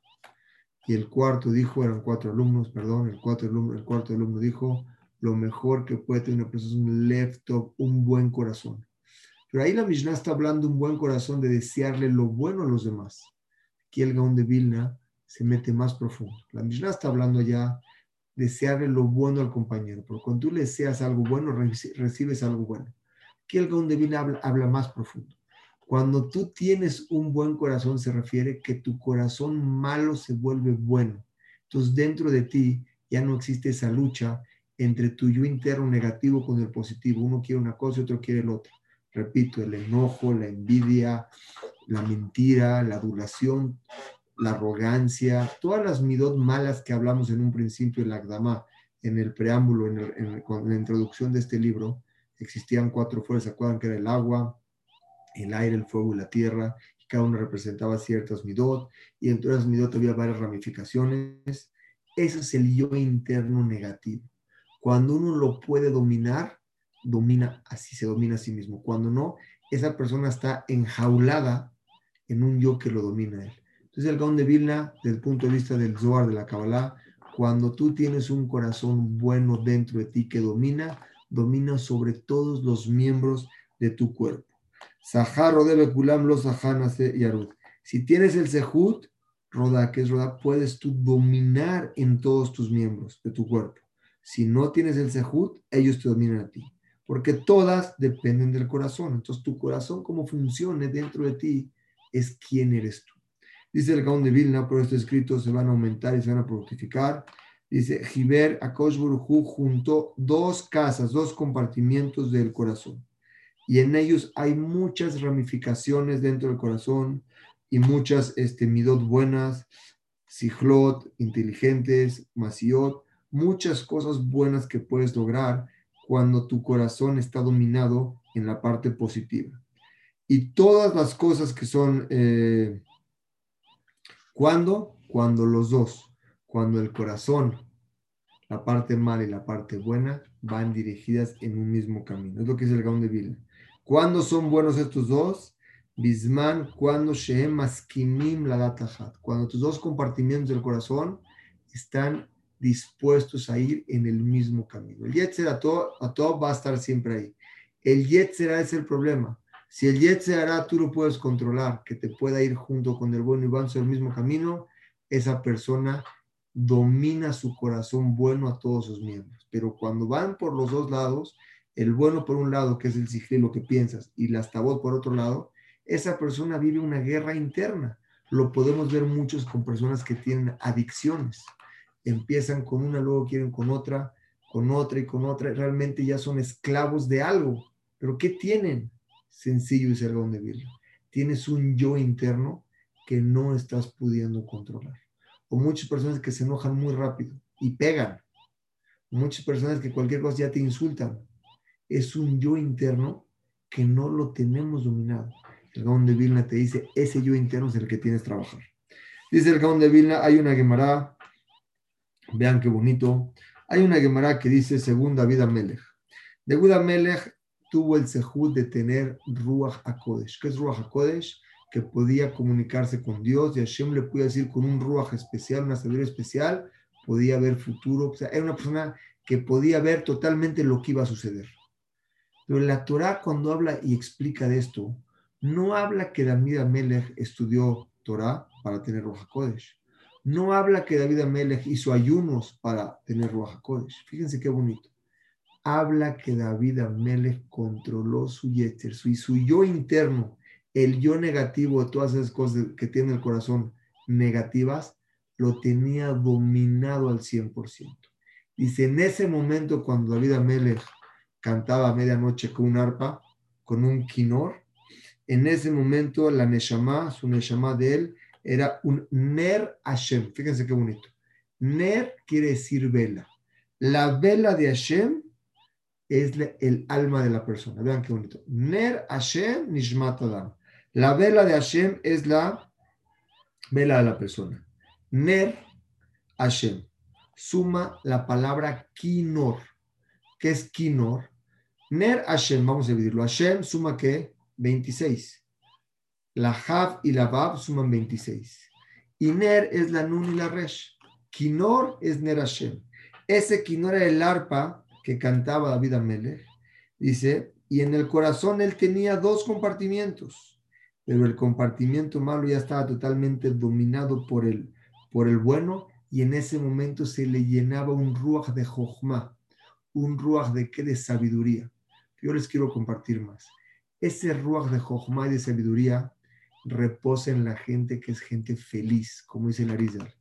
Y el cuarto dijo, eran cuatro alumnos, perdón, el, cuatro alumno, el cuarto alumno dijo, lo mejor que puede tener una persona es un left un buen corazón. Pero ahí la Mishnah está hablando un buen corazón de desearle lo bueno a los demás. Aquí el Gaón de Vilna se mete más profundo. La Mishnah está hablando ya desearle lo bueno al compañero, porque cuando tú le deseas algo bueno, recibes algo bueno. Aquí el Gaón de Vilna habla, habla más profundo. Cuando tú tienes un buen corazón, se refiere que tu corazón malo se vuelve bueno. Entonces, dentro de ti ya no existe esa lucha entre tu yo interno negativo con el positivo. Uno quiere una cosa y otro quiere el otro. Repito, el enojo, la envidia, la mentira, la adulación, la arrogancia, todas las midot malas que hablamos en un principio en la Agdama, en el preámbulo, en, la introducción de este libro, existían cuatro fuerzas, ¿se acuerdan que era el agua, el aire, el fuego y la tierra, y cada uno representaba ciertas midot, y en todas las midot había varias ramificaciones. Ese es el yo interno negativo. Cuando uno lo puede dominar, domina así, se domina a sí mismo. Cuando no, esa persona está enjaulada en un yo que lo domina a él. Entonces el Gaon de Vilna, desde el punto de vista del Zohar, de la Kabbalah, cuando tú tienes un corazón bueno dentro de ti que domina, domina sobre todos los miembros de tu cuerpo. Sahar debe kulam los yarud. Si tienes el sehut, roda, que es roda, puedes tú dominar en todos tus miembros de tu cuerpo. Si no tienes el sehut, ellos te dominan a ti. Porque todas dependen del corazón. Entonces, tu corazón, cómo funcione dentro de ti, es quién eres tú. Dice el Gaón de Vilna, por este escrito se van a aumentar y se van a fructificar. Dice, Jiber Akoshburuhu juntó dos casas, dos compartimientos del corazón y en ellos hay muchas ramificaciones dentro del corazón y muchas este, midot buenas, sijlot, inteligentes, masiot, muchas cosas buenas que puedes lograr cuando tu corazón está dominado en la parte positiva. Y todas las cosas que son, eh, ¿cuándo? Cuando los dos, cuando el corazón, la parte mala y la parte buena, van dirigidas en un mismo camino. Es lo que es el Gaón de Vilna. ¿Cuándo son buenos estos dos? Bisman, cuando Shehem Maskimim la Cuando tus dos compartimientos del corazón están dispuestos a ir en el mismo camino. El Yetzer a todo, a todo va a estar siempre ahí. El Yetzer es el problema. Si el Yetzer tú lo puedes controlar, que te pueda ir junto con el bueno y van sobre el mismo camino, esa persona domina su corazón bueno a todos sus miembros. Pero cuando van por los dos lados, el bueno por un lado, que es el sigli, lo que piensas, y la tabot por otro lado, esa persona vive una guerra interna. Lo podemos ver muchos con personas que tienen adicciones. Empiezan con una, luego quieren con otra, con otra y con otra. Realmente ya son esclavos de algo. ¿Pero qué tienen? Sencillo y ser donde verlo. Tienes un yo interno que no estás pudiendo controlar. O muchas personas que se enojan muy rápido y pegan. Muchas personas que cualquier cosa ya te insultan es un yo interno que no lo tenemos dominado. El Gaón de Vilna te dice, ese yo interno es el que tienes que trabajar. Dice el Gaón de Vilna, hay una Gemara, vean qué bonito, hay una Gemara que dice, según David Amelech, David Amelech tuvo el sejud de tener Ruach HaKodesh. ¿Qué es Ruach HaKodesh? Que podía comunicarse con Dios y Hashem le podía decir con un Ruach especial, una sabiduría especial, podía ver futuro. O sea, era una persona que podía ver totalmente lo que iba a suceder. Pero la Torah cuando habla y explica de esto, no habla que David Amelech estudió Torah para tener Ruach Kodesh. No habla que David Amelech hizo ayunos para tener Ruach Kodesh. Fíjense qué bonito. Habla que David Amelech controló su yeter, su, su yo interno, el yo negativo de todas esas cosas que tiene el corazón negativas, lo tenía dominado al 100%. Dice, en ese momento cuando David Amelech cantaba a medianoche con un arpa, con un quinor, en ese momento la Neshama, su Neshama de él, era un Ner Hashem. Fíjense qué bonito. Ner quiere decir vela. La vela de Hashem es el alma de la persona. Vean qué bonito. Ner Hashem Nishmat Adam. La vela de Hashem es la vela de la persona. Ner Hashem. Suma la palabra Kinor. ¿Qué es Kinor? Ner Hashem, vamos a dividirlo. Hashem suma qué? 26. La Hav y la Bab suman 26. Y Ner es la Nun y la Resh. Kinor es Ner Hashem. Ese Kinor era el arpa que cantaba David Amelech. Dice, y en el corazón él tenía dos compartimientos, pero el compartimiento malo ya estaba totalmente dominado por el, por el bueno y en ese momento se le llenaba un ruach de jochma, un ruach de qué de sabiduría. Yo les quiero compartir más. Ese ruach de jochma y de sabiduría reposa en la gente que es gente feliz, como dice Larizar.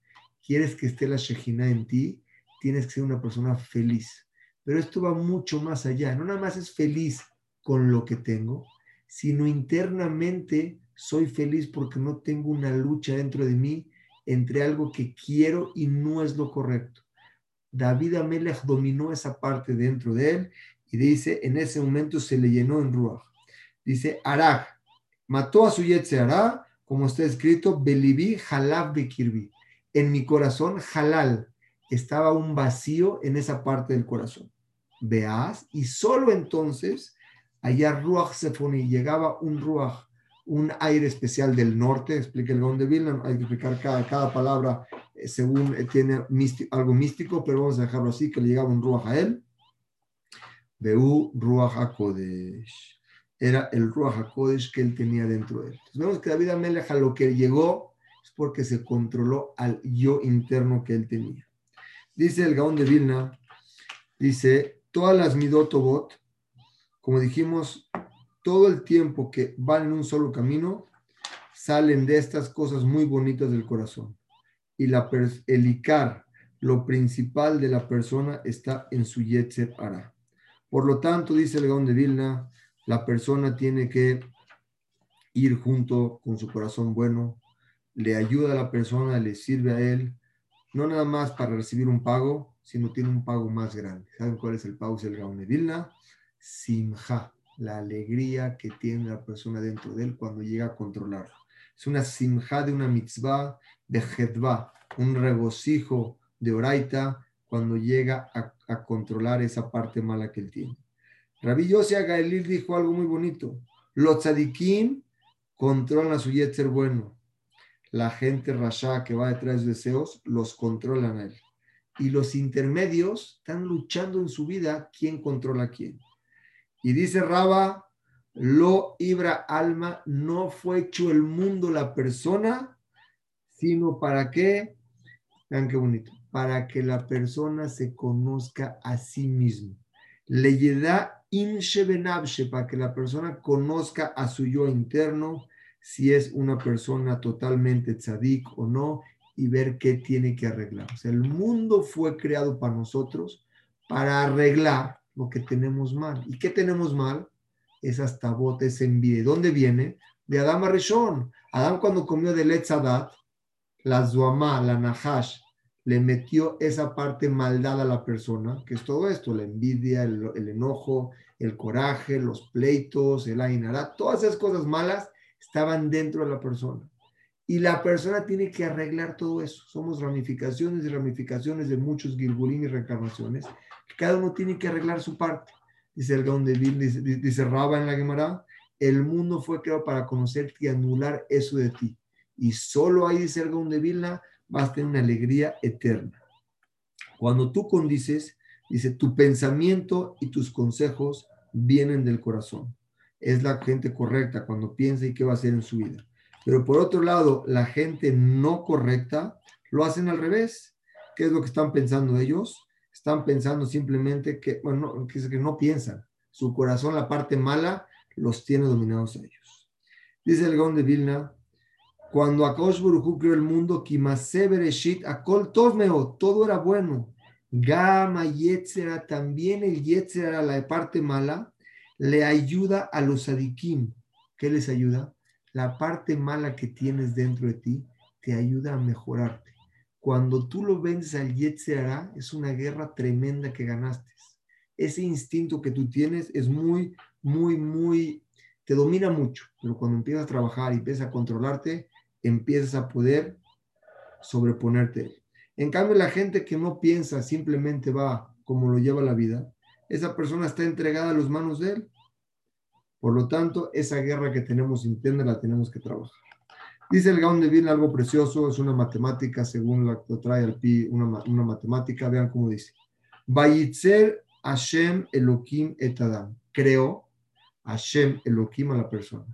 ¿Quieres que esté la Shejina en ti? Tienes que ser una persona feliz. Pero esto va mucho más allá. No nada más es feliz con lo que tengo, sino internamente soy feliz porque no tengo una lucha dentro de mí entre algo que quiero y no es lo correcto. David Amelech dominó esa parte dentro de él y dice, en ese momento se le llenó en Ruach. Dice, Arach, mató a su Yetzerá, como está escrito, Belibí Halab Bekirbi. En mi corazón, Halal, estaba un vacío en esa parte del corazón. Veas, y solo entonces, allá Ruach se pone y llegaba un Ruach, un aire especial del norte, explica el Gaon de Vilna, hay que explicar cada, palabra eh, según eh, tiene algo místico, pero vamos a dejarlo así, que le llegaba un Ruach a él. Beú Ruach HaKodesh. Era el Ruach HaKodesh que él tenía dentro de él. Vemos que David Amelech lo que llegó es porque se controló al yo interno que él tenía. Dice el Gaón de Vilna, dice, todas las Midotobot, como dijimos, todo el tiempo que van en un solo camino, salen de estas cosas muy bonitas del corazón. Y la, el Icar, lo principal de la persona, está en su Yetzer Ara. Por lo tanto, dice el Gaón de Vilna, la persona tiene que ir junto con su corazón bueno, le ayuda a la persona, le sirve a él, no nada más para recibir un pago, sino tiene un pago más grande. ¿Saben cuál es el pago? Es el Gaón de Vilna, Simha, la alegría que tiene la persona dentro de él cuando llega a controlarlo. Es una simja de una mitzvah de Hedva, un regocijo de Oraita cuando llega a, controlar esa parte mala que él tiene. Rabbi Yossi Gaelil dijo algo muy bonito. Los tzadikim controlan su yetzer bueno. La gente rasha que va detrás de deseos los controlan a él. Y los intermedios están luchando en su vida quién controla a quién. Y dice Raba, lo ibra alma, no fue hecho el mundo la persona, sino para qué, vean qué bonito, para que la persona se conozca a sí mismo. Le da inshebenabshe, para que la persona conozca a su yo interno, si es una persona totalmente tzadik o no, y ver qué tiene que arreglar. O sea, el mundo fue creado para nosotros, para arreglar lo que tenemos mal. ¿Y qué tenemos mal? Esas tabotes, esa envidia. ¿Dónde viene? De Adán Arishon. Adán cuando comió de Letzadat, la Zuamá, la Nahash, le metió esa parte maldad a la persona, que es todo esto, la envidia, el, enojo, el coraje, los pleitos, el ainará, todas esas cosas malas estaban dentro de la persona. Y la persona tiene que arreglar todo eso. Somos ramificaciones y ramificaciones de muchos Gilgulín y reencarnaciones cada uno tiene que arreglar su parte. Dice el Gaon dice, dice en la Gemara, el mundo fue creado para conocerte y anular eso de ti. Y solo ahí, dice el Gaon de vas a tener una alegría eterna. Cuando tú condices, dice, tu pensamiento y tus consejos vienen del corazón. Es la gente correcta cuando piensa y qué va a hacer en su vida. Pero por otro lado, la gente no correcta lo hacen al revés. ¿Qué es lo que están pensando ellos? están pensando simplemente que, bueno, que, no piensan. Su corazón, la parte mala, los tiene dominados a ellos. Dice el Gaon de Vilna, Cuando Akaosh Baruchu creó el mundo, Kimase Bereshit, Akol Tov todo era bueno. Gama Yetzera, también el Yetzera, la parte mala, le ayuda a los adikim. ¿Qué les ayuda? La parte mala que tienes dentro de ti te ayuda a mejorarte. Cuando tú lo vences al Yetzera, es una guerra tremenda que ganaste. Ese instinto que tú tienes es muy, muy, muy, te domina mucho, pero cuando empiezas a trabajar y empiezas a controlarte, empiezas a poder sobreponerte. En cambio, la gente que no piensa, simplemente va como lo lleva la vida, esa persona está entregada a las manos de él. Por lo tanto, esa guerra que tenemos interna la tenemos que trabajar. Dice el Gaon de Vilna algo precioso, es una matemática, según lo que trae al pi, una, una matemática, vean cómo dice. Bayitzer Hashem Elohim et Adam. Creó Hashem Elohim a la persona.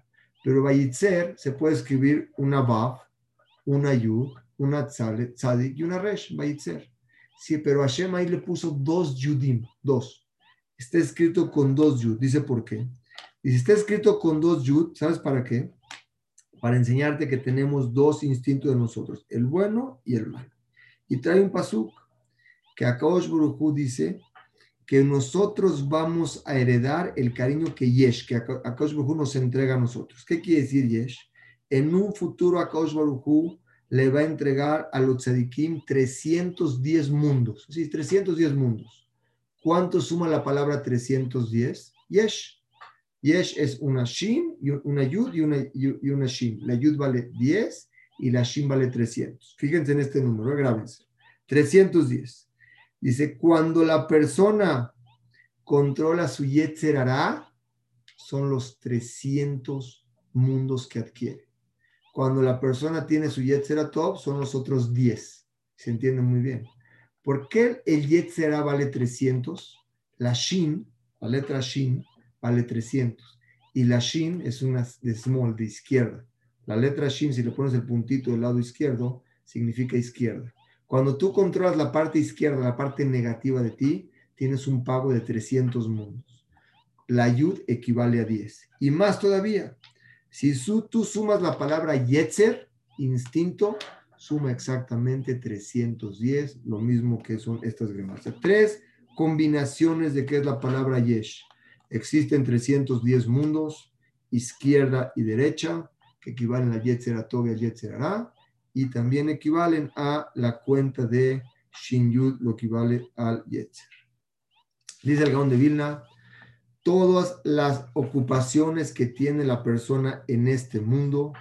Pero Bayitzer se puede escribir una Vav, una Yud, una Tzadik y una Resh, Bayitzer. Sí, pero Hashem ahí le puso dos Yudim, dos. Está escrito con dos Yud. Dice por qué. Y si está escrito con dos Yud, ¿sabes para qué? Para enseñarte que tenemos dos instintos de nosotros, el bueno y el malo. Y trae un pasuk que Akaosh Baruj dice que nosotros vamos a heredar el cariño que Yesh, que Akash Baruj nos entrega a nosotros. ¿Qué quiere decir Yesh? En un futuro Akash Baruj le va a entregar a los tzadikim 310 mundos. Sí, 310 mundos. ¿Cuánto suma la palabra 310? Yesh. Yesh es una shin, una yud y una, y una shin. La yud vale 10 y la shin vale 300. Fíjense en este número, grábense. 310. Dice, cuando la persona controla su Yetzerará, son los 300 mundos que adquiere. Cuando la persona tiene su Yetzeratov, son los otros 10. Se entiende muy bien. ¿Por qué el Yetzerá vale 300? La Shin, la letra Shin, vale 300. Y la Shin es una de small, de izquierda. La letra Shin, si le pones el puntito del lado izquierdo, significa izquierda. Cuando tú controlas la parte izquierda, la parte negativa de ti, tienes un pago de 300 mundos. La yud equivale a 10. Y más todavía, si tú sumas la palabra yetzer, instinto, suma exactamente 310, lo mismo que son estas gremas. Tres combinaciones de qué es la palabra yesh. Existen 310 mundos, izquierda y derecha, que equivalen a yetzer a y a yetzer a y también equivalen a la cuenta de Shin Yud, lo equivale al Yetzer. Dice el Gaón de Vilna, todas las ocupaciones que tiene la persona en este mundo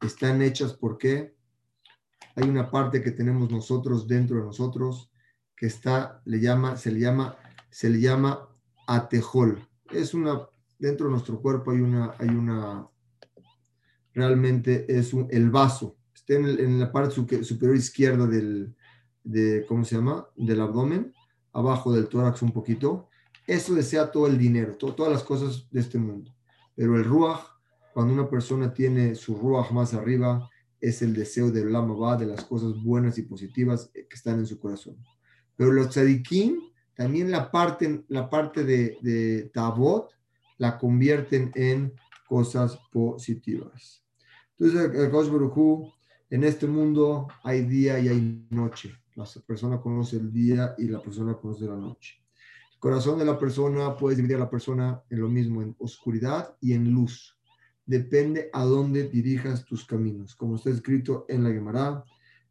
están hechas porque hay una parte que tenemos nosotros dentro de nosotros que está, le llama, se le llama, se le llama atejol. Es una, dentro de nuestro cuerpo hay una, hay una, realmente es un, el vaso en, la parte superior izquierda del, de, ¿cómo se llama? Del abdomen, abajo del tórax un poquito. Eso desea todo el dinero, todas las cosas de este mundo. Pero el ruach, cuando una persona tiene su ruach más arriba, es el deseo del lama de las cosas buenas y positivas que están en su corazón. Pero los tzadikim, también la parte, la parte de, de tabot, la convierten en cosas positivas. Entonces, el Kosh en este mundo hay día y hay noche. La persona conoce el día y la persona conoce la noche. El corazón de la persona puede dividir a la persona en lo mismo, en oscuridad y en luz. Depende a dónde dirijas tus caminos. Como está escrito en la Gemara,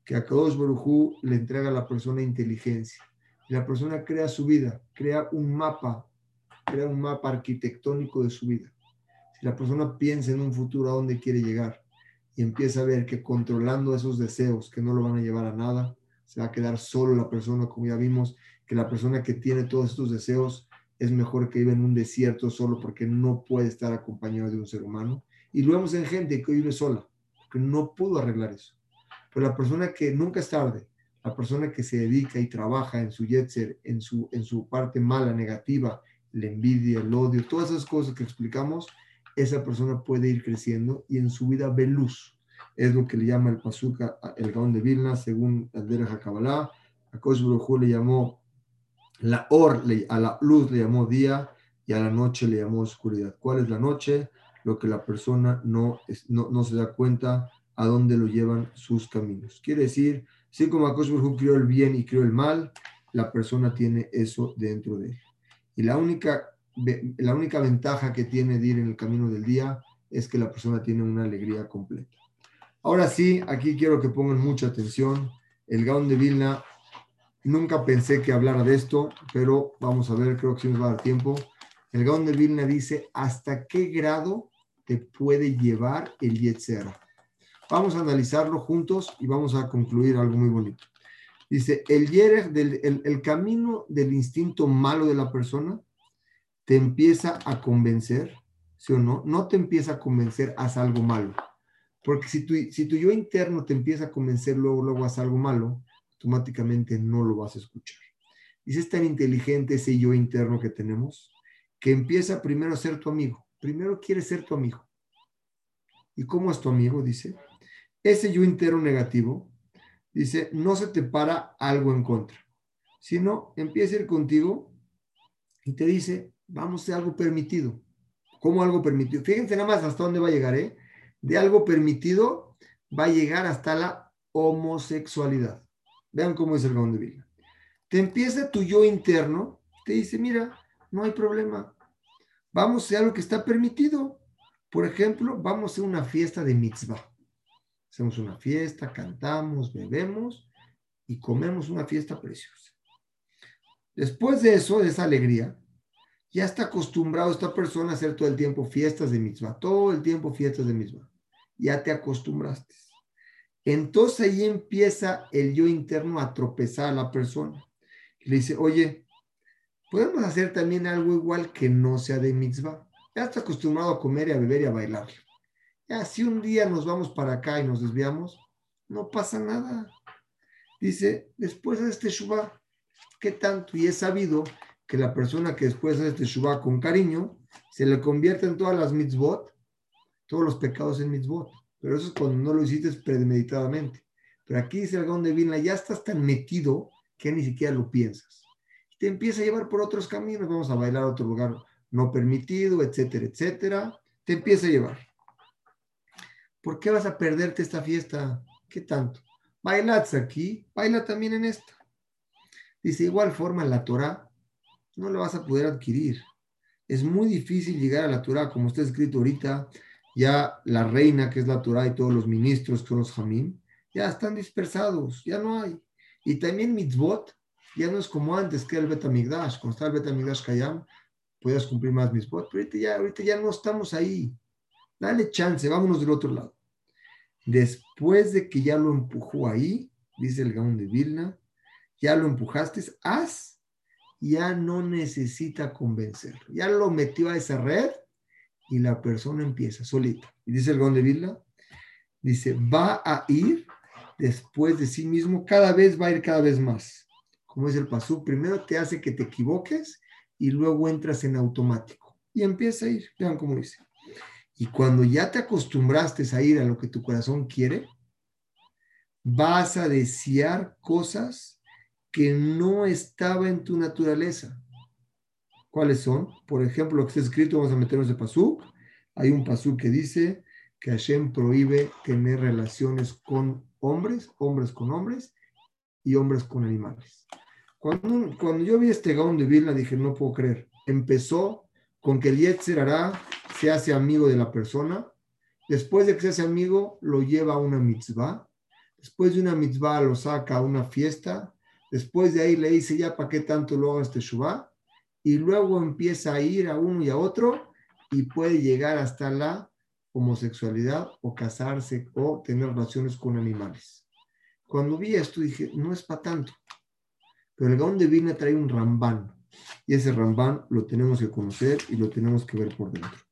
que a Kadosh Barujú le entrega a la persona inteligencia. La persona crea su vida, crea un mapa, crea un mapa arquitectónico de su vida. Si la persona piensa en un futuro a dónde quiere llegar, y empieza a ver que controlando esos deseos que no lo van a llevar a nada, se va a quedar solo la persona, como ya vimos, que la persona que tiene todos estos deseos es mejor que vive en un desierto solo porque no puede estar acompañado de un ser humano. Y lo vemos en gente que vive sola, que no pudo arreglar eso. Pero la persona que nunca es tarde, la persona que se dedica y trabaja en su yetzer, en su, en su parte mala, negativa, la envidia, el odio, todas esas cosas que explicamos, esa persona puede ir creciendo y en su vida ve luz. Es lo que le llama el Pazuca, el Gaón de Vilna, según el Derech Kabbalah. A Kosh le llamó la or, a la luz le llamó día y a la noche le llamó oscuridad. ¿Cuál es la noche? Lo que la persona no, no, no se da cuenta a dónde lo llevan sus caminos. Quiere decir, así como Akosh crió el bien y crió el mal, la persona tiene eso dentro de él. Y la única, la única ventaja que tiene de ir en el camino del día es que la persona tiene una alegría completa. Ahora sí, aquí quiero que pongan mucha atención. El Gaon de Vilna, nunca pensé que hablara de esto, pero vamos a ver, creo que sí nos va a dar tiempo. El Gaon de Vilna dice, ¿hasta qué grado te puede llevar el Yetzera? Vamos a analizarlo juntos y vamos a concluir algo muy bonito. Dice, el, del, el, camino del instinto malo de la persona te empieza a convencer, ¿sí o no? No te empieza a convencer, haz algo malo. Porque si tu, si tu yo interno te empieza a convencer, luego, luego haz algo malo, automáticamente no lo vas a escuchar. Dice, es tan inteligente ese yo interno que tenemos, que empieza primero a ser tu amigo. Primero quiere ser tu amigo. ¿Y cómo es tu amigo? Dice, ese yo interno negativo dice, no se te para algo en contra, sino empieza a ir contigo y te dice, vamos a algo permitido. ¿Cómo algo permitido? Fíjense nada más hasta dónde va a llegar, ¿eh? De algo permitido va a llegar hasta la homosexualidad. Vean cómo es el Gaón de Vilna. Te empieza tu yo interno, te dice, mira, no hay problema. Vamos a algo que está permitido. Por ejemplo, vamos a una fiesta de mitzvah. Hacemos una fiesta, cantamos, bebemos y comemos una fiesta preciosa. Después de eso, de esa alegría, ya está acostumbrado esta persona a hacer todo el tiempo fiestas de mitzvah, todo el tiempo fiestas de mitzvah. Ya te acostumbraste. Entonces ahí empieza el yo interno a tropezar a la persona. Le dice, oye, podemos hacer también algo igual que no sea de mitzvah. Ya está acostumbrado a comer y a beber y a bailar. Ya, si un día nos vamos para acá y nos desviamos, no pasa nada. Dice, después de este Shubá, ¿qué tanto? Y es sabido que la persona que después de este Shubá con cariño, se le convierte en todas las mitzvot, todos los pecados en mitzvot. Pero eso es cuando no lo hiciste premeditadamente. Pero aquí dice el Gaón de ya estás tan metido que ni siquiera lo piensas. Te empieza a llevar por otros caminos, vamos a bailar a otro lugar no permitido, etcétera, etcétera. Te empieza a llevar. ¿Por qué vas a perderte esta fiesta? ¿Qué tanto? Bailas aquí, baila también en esta. Dice, igual forma la Torah no la vas a poder adquirir. Es muy difícil llegar a la Torah, como está escrito ahorita, ya la reina, que es la Torah, y todos los ministros, que los Jamín, ya están dispersados, ya no hay. Y también mitzvot, ya no es como antes, que era el Betamigdash. Cuando estaba el Betamigdash Kayam, podías cumplir más mitzvot, pero ahorita ya, ahorita ya no estamos ahí. Dale chance, vámonos del otro lado. Después de que ya lo empujó ahí, dice el Gaón de Vilna, ya lo empujaste, haz, ya no necesita convencerlo. Ya lo metió a esa red y la persona empieza solita. Y dice el Gaón de Vilna, dice, va a ir después de sí mismo, cada vez va a ir cada vez más. Como es el pasú, primero te hace que te equivoques y luego entras en automático. Y empieza a ir. Vean cómo dice. Y cuando ya te acostumbraste a ir a lo que tu corazón quiere, vas a desear cosas que no estaba en tu naturaleza. ¿Cuáles son? Por ejemplo, lo que está escrito, vamos a meternos de pasuk. Hay un pasuk que dice que Hashem prohíbe tener relaciones con hombres, hombres con hombres y hombres con animales. Cuando, cuando yo vi este gaón de Vilna, dije, no puedo creer. Empezó con que el Yetzer hará se hace amigo de la persona, después de que se hace amigo, lo lleva a una mitzvah, después de una mitzvah lo saca a una fiesta, después de ahí le dice ya para qué tanto lo este Shubá, y luego empieza a ir a uno y a otro y puede llegar hasta la homosexualidad o casarse o tener relaciones con animales. Cuando vi esto dije, no es para tanto. Pero el Gaón de Vina trae un rambán y ese rambán lo tenemos que conocer y lo tenemos que ver por dentro.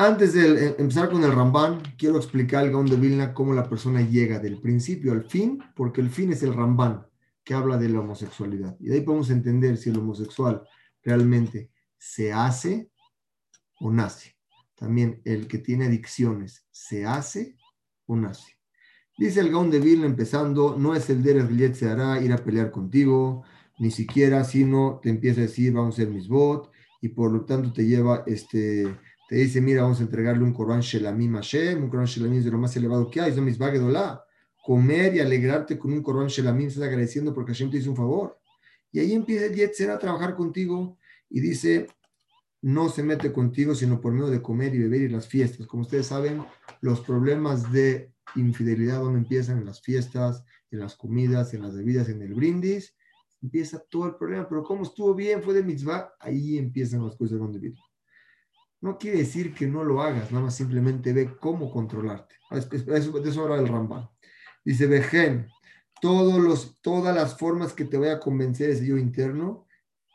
Antes de eh, empezar con el Ramban, quiero explicar al Gaon de Vilna cómo la persona llega del principio al fin, porque el fin es el Ramban, que habla de la homosexualidad. Y de ahí podemos entender si el homosexual realmente se hace o nace. También el que tiene adicciones, ¿se hace o nace? Dice el Gaon de Vilna empezando, no es el Derech se hará ir a pelear contigo, ni siquiera, sino te empieza a decir, vamos a ser mis bot, y por lo tanto te lleva este te dice, mira, vamos a entregarle un Corban Shelamim Hashem, un Corban Shelamim es de lo más elevado que hay, es lo misma Comer y alegrarte con un Corban Shelamim, estás agradeciendo porque Hashem te hizo un favor. Y ahí empieza el Yetzer a trabajar contigo y dice, no se mete contigo sino por medio de comer y beber y las fiestas. Como ustedes saben, los problemas de infidelidad donde empiezan en las fiestas, en las comidas, en las bebidas, en el brindis, empieza todo el problema. Pero como estuvo bien, fue de mitzvah, ahí empiezan las cosas donde viven. No quiere decir que no lo hagas, nada más simplemente ve cómo controlarte. De eso habla el Rambam. Dice, Vejen, todos todas las formas que te voy a convencer ese yo interno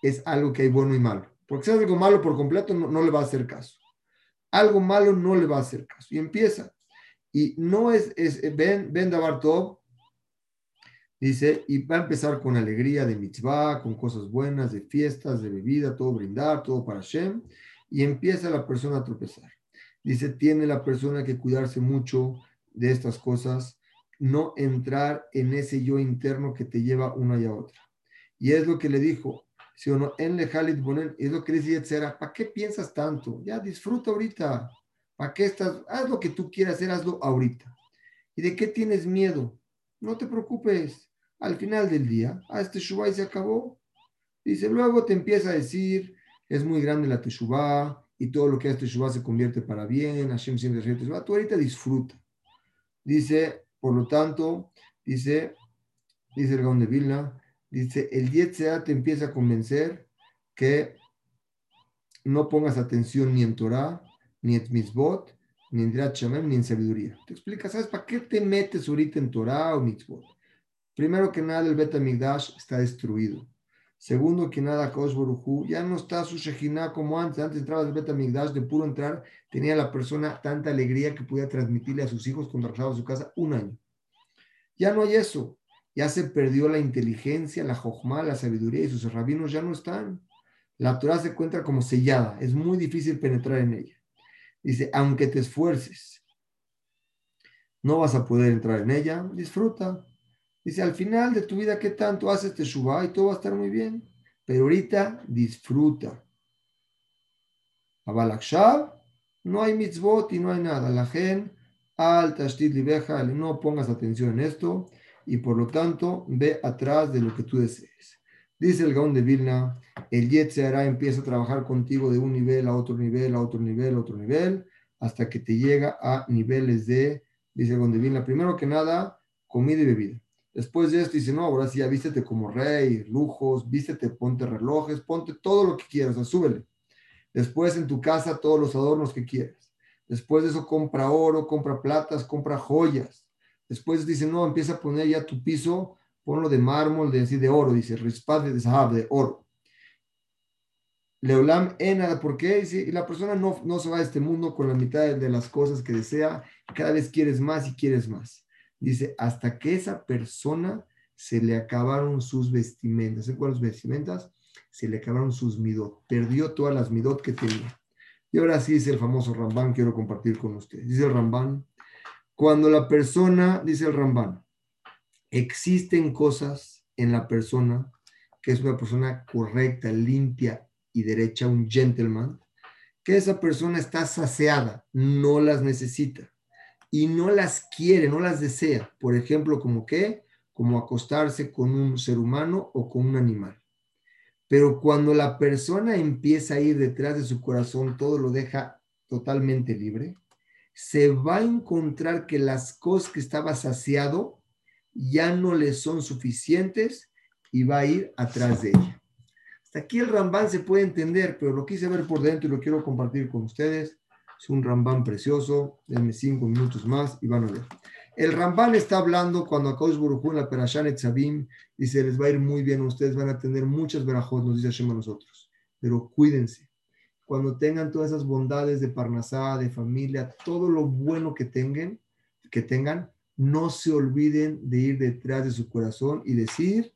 es algo que hay bueno y malo. Porque si es algo malo por completo, no, le va a hacer caso. Algo malo no le va a hacer caso. Y empieza. Y no es, es ven, ven Bartov, dice, y va a empezar con alegría de mitzvah, con cosas buenas, de fiestas, de bebida, todo brindar, todo para Shem y empieza la persona a tropezar. Dice, tiene la persona que cuidarse mucho de estas cosas, no entrar en ese yo interno que te lleva una y otra. Y es lo que le dijo, si o no, en Lejalit Bonen, es lo que le dice ¿para qué piensas tanto? Ya disfruta ahorita. ¿Para qué estás? Haz lo que tú quieras hacer, hazlo ahorita. ¿Y de qué tienes miedo? No te preocupes. Al final del día, a este Shubai se acabó. Dice, luego te empieza a decir, es muy grande la Teshuvah y todo lo que es Teshuvah se convierte para bien, Hashem siempre es Teshuvah, tú ahorita disfruta. Dice, por lo tanto, dice, dice el Gaon de Vilna, dice, el Yetzea te empieza a convencer que no pongas atención ni en Torah, ni en Mitzvot, ni en Drat ni en sabiduría. Te explica, ¿sabes para qué te metes ahorita en Torah o Mitzvot? Primero que nada, el Bet está destruido. Segundo, que nada, Kaush ya no está su Shejina como antes. Antes entraba el Betamigdash, de puro entrar, tenía la persona tanta alegría que podía transmitirle a sus hijos cuando regresaba su casa un año. Ya no hay eso. Ya se perdió la inteligencia, la jojma, la sabiduría y sus rabinos ya no están. La Torah se encuentra como sellada. Es muy difícil penetrar en ella. Dice, aunque te esfuerces, no vas a poder entrar en ella. Disfruta. Dice, al final de tu vida, ¿qué tanto haces Teshuvah? Y todo va a estar muy bien. Pero ahorita disfruta. Abalakshav, no hay mitzvot y no hay nada. La gen, al tashtit libeja, no pongas atención en esto y por lo tanto ve atrás de lo que tú desees. Dice el Gaón de Vilna, el Yet hará empieza a trabajar contigo de un nivel a otro nivel, a otro nivel, a otro nivel, hasta que te llega a niveles de, dice el Gaón de Vilna, primero que nada, comida y bebida. Después de esto dice, no, ahora sí, ya vístete como rey, lujos, vístete, ponte relojes, ponte todo lo que quieras, o súbele. Después en tu casa todos los adornos que quieras. Después de eso compra oro, compra platas, compra joyas. Después dice, no, empieza a poner ya tu piso, ponlo de mármol, de así de oro, dice, rispat de sahab, de oro. Leolam nada, ¿por qué? Dice, y la persona no, no se va a este mundo con la mitad de las cosas que desea, cada vez quieres más y quieres más. Dice, hasta que esa persona se le acabaron sus vestimentas. ¿En cuáles vestimentas? Se le acabaron sus midot. Perdió todas las midot que tenía. Y ahora sí dice el famoso Rambán, quiero compartir con ustedes. Dice el Rambán, cuando la persona, dice el Rambán, existen cosas en la persona que es una persona correcta, limpia y derecha, un gentleman, que esa persona está saciada, no las necesita y no las quiere, no las desea. Por ejemplo, como qué? Como acostarse con un ser humano o con un animal. Pero cuando la persona empieza a ir detrás de su corazón, todo lo deja totalmente libre, se va a encontrar que las cosas que estaba saciado ya no le son suficientes y va a ir atrás de ella. Hasta aquí el Rambán se puede entender, pero lo quise ver por dentro y lo quiero compartir con ustedes. Es un Rambán precioso. Denme cinco minutos más y van a ver. El Rambán está hablando cuando a Burujú en la Perashan Etzabim dice: Les va a ir muy bien, ustedes van a tener muchas verajos, nos dice Hashem a nosotros. Pero cuídense. Cuando tengan todas esas bondades de Parnasá, de familia, todo lo bueno que tengan, que tengan, no se olviden de ir detrás de su corazón y decir: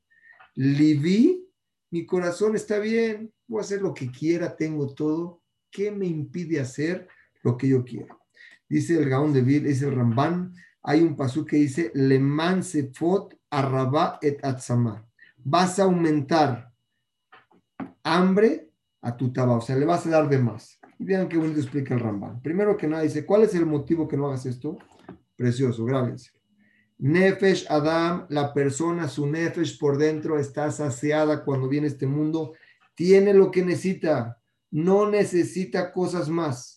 Livi, mi corazón está bien, voy a hacer lo que quiera, tengo todo. ¿Qué me impide hacer lo que yo quiero. Dice el Gaón de Vil, dice el Ramban, hay un pasú que dice, Le man sefot arraba et atzama. Vas a aumentar hambre a tu taba, o sea, le vas a dar de más. Y vean qué bonito explica el Ramban. Primero que nada dice, ¿cuál es el motivo que no hagas esto? Precioso, grábense. Nefesh Adam, la persona, su Nefesh por dentro está saciada cuando viene este mundo, tiene lo que necesita, no necesita cosas más.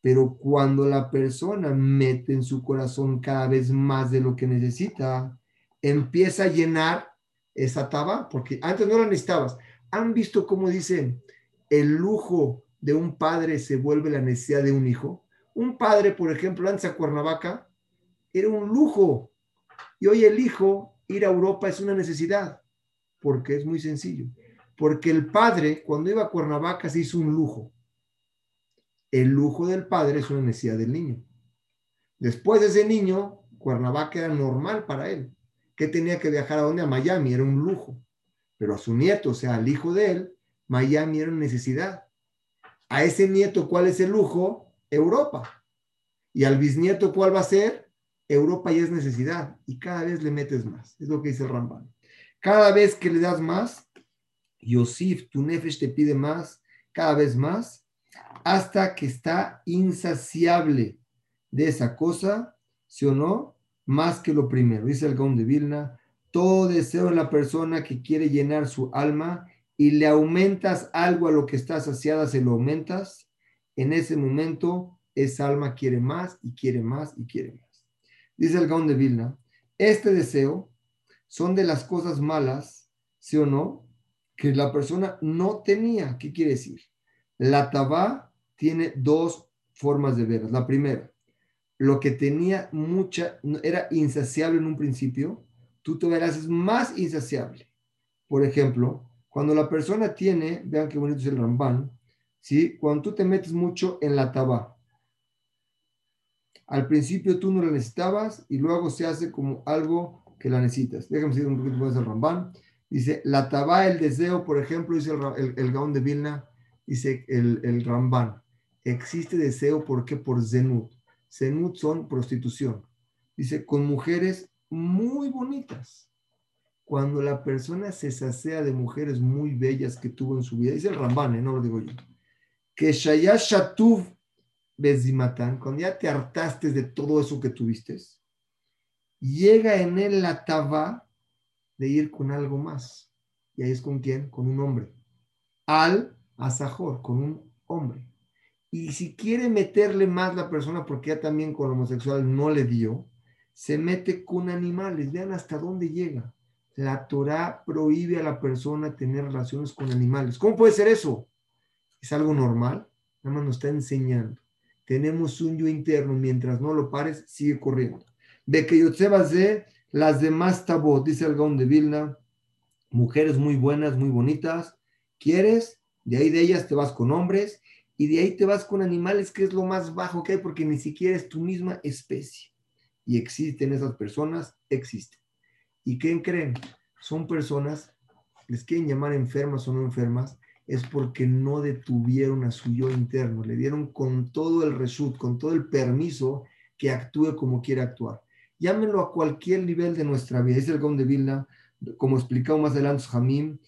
Pero cuando la persona mete en su corazón cada vez más de lo que necesita, empieza a llenar esa taba, porque antes no la necesitabas. ¿Han visto cómo dicen el lujo de un padre se vuelve la necesidad de un hijo? Un padre, por ejemplo, antes a Cuernavaca, era un lujo. Y hoy el hijo ir a Europa es una necesidad, porque es muy sencillo. Porque el padre, cuando iba a Cuernavaca, se hizo un lujo. El lujo del padre es una necesidad del niño. Después de ese niño, Cuernavaca era normal para él. ¿Qué tenía que viajar a dónde? A Miami, era un lujo. Pero a su nieto, o sea, al hijo de él, Miami era una necesidad. A ese nieto, ¿cuál es el lujo? Europa. Y al bisnieto, ¿cuál va a ser? Europa ya es necesidad. Y cada vez le metes más. Es lo que dice Ramban. Cada vez que le das más, Yosif, tu nefesh te pide más, cada vez más, hasta que está insaciable de esa cosa, ¿sí o no? Más que lo primero. Dice el Gaon de Vilna, todo deseo en la persona que quiere llenar su alma y le aumentas algo a lo que está saciada, se lo aumentas, en ese momento esa alma quiere más y quiere más y quiere más. Dice el Gaon de Vilna, este deseo son de las cosas malas, ¿sí o no? Que la persona no tenía. ¿Qué quiere decir? La tabá tiene dos formas de ver. La primera, lo que tenía mucha, era insaciable en un principio, tú te verás más insaciable. Por ejemplo, cuando la persona tiene, vean qué bonito es el Ramban, ¿sí? cuando tú te metes mucho en la taba, al principio tú no la necesitabas y luego se hace como algo que la necesitas. Déjame decir un poquito más el Ramban. Dice, la taba, el deseo, por ejemplo, dice el, el, Gaón de Vilna, dice el, el Ramban, existe deseo, ¿por qué? Por Zenut. Zenut son prostitución. Dice, con mujeres muy bonitas. Cuando la persona se sacea de mujeres muy bellas que tuvo en su vida, dice el Ramban, ¿eh? no lo digo yo, que Shayash Shatuv Bezimatan, cuando ya te hartaste de todo eso que tuviste, llega en él la taba de ir con algo más. Y ahí es con quién? Con un hombre. Al Asajor, con un hombre. Y si quiere meterle más la persona, porque ya también con homosexual no le dio, se mete con animales. Vean hasta dónde llega. La Torah prohíbe a la persona tener relaciones con animales. ¿Cómo puede ser eso? ¿Es algo normal? Nada más nos está enseñando. Tenemos un yo interno, mientras no lo pares, sigue corriendo. Ve que de las demás tabot, dice el Gaón de Vilna, mujeres muy buenas, muy bonitas. ¿Quieres? De ahí de ellas te vas con hombres y de ahí te vas con animales, que es lo más bajo que hay, porque ni siquiera es tu misma especie y existen esas personas, existen. ¿Y quién creen? Son personas, les quieren llamar enfermas o no enfermas, es porque no detuvieron a su yo interno, le dieron con todo el reshoot, con todo el permiso que actúe como quiere actuar. Llámenlo a cualquier nivel de nuestra vida. Es el Gón de Vilna, como explicado más adelante Jamim,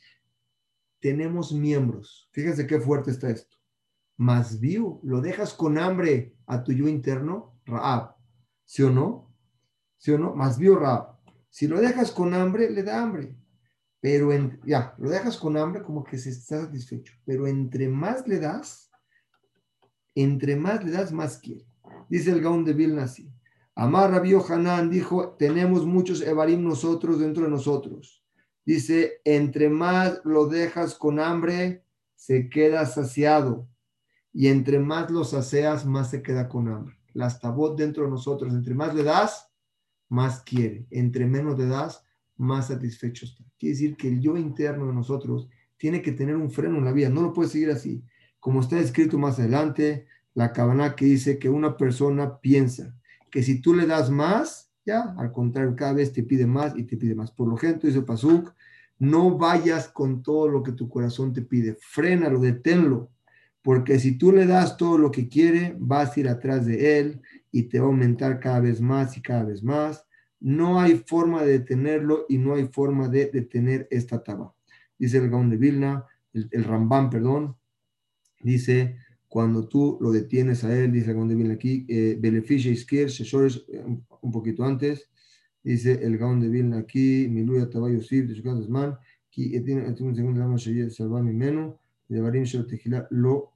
tenemos miembros. Fíjense qué fuerte está esto. Más vivo, lo dejas con hambre a tu yo interno, Raab, ¿sí o no? ¿Sí o no? Más biorra. Si lo dejas con hambre, le da hambre. Pero ya, lo dejas con hambre como que se está satisfecho. Pero entre más le das, entre más le das, más quiere. Dice el Gaón de Vilna así. Amar Rabbi Hanan dijo, tenemos muchos Evarim nosotros dentro de nosotros. Dice, entre más lo dejas con hambre, se queda saciado. Y entre más lo sacias, más se queda con hambre. Las tabot dentro de nosotros, entre más le das, más quiere. Entre menos le das, más satisfecho está. Quiere decir que el yo interno de nosotros tiene que tener un freno en la vida. No lo puede seguir así. Como está escrito más adelante, la cabana que dice que una persona piensa que si tú le das más, ya, al contrario, cada vez te pide más y te pide más. Por lo tanto, dice Pasuk, no vayas con todo lo que tu corazón te pide. Frénalo, deténlo. Porque si tú le das todo lo que quiere, vas a ir atrás de él y te va a aumentar cada vez más y cada vez más. No hay forma de detenerlo y no hay forma de detener esta taba. Dice el Gaón de Vilna, el, el Rambán, perdón, dice, Cuando tú lo detienes a él, dice el Gaon de Vilna aquí, eh, beneficia eh, un un poquito antes, dice el Gaon de Vilna aquí, Miluya Tabayo Sib, de Shukat Zman, ki etin etin segundo lama sheyeh salva mi meno, de Barim Shel Tejila, lo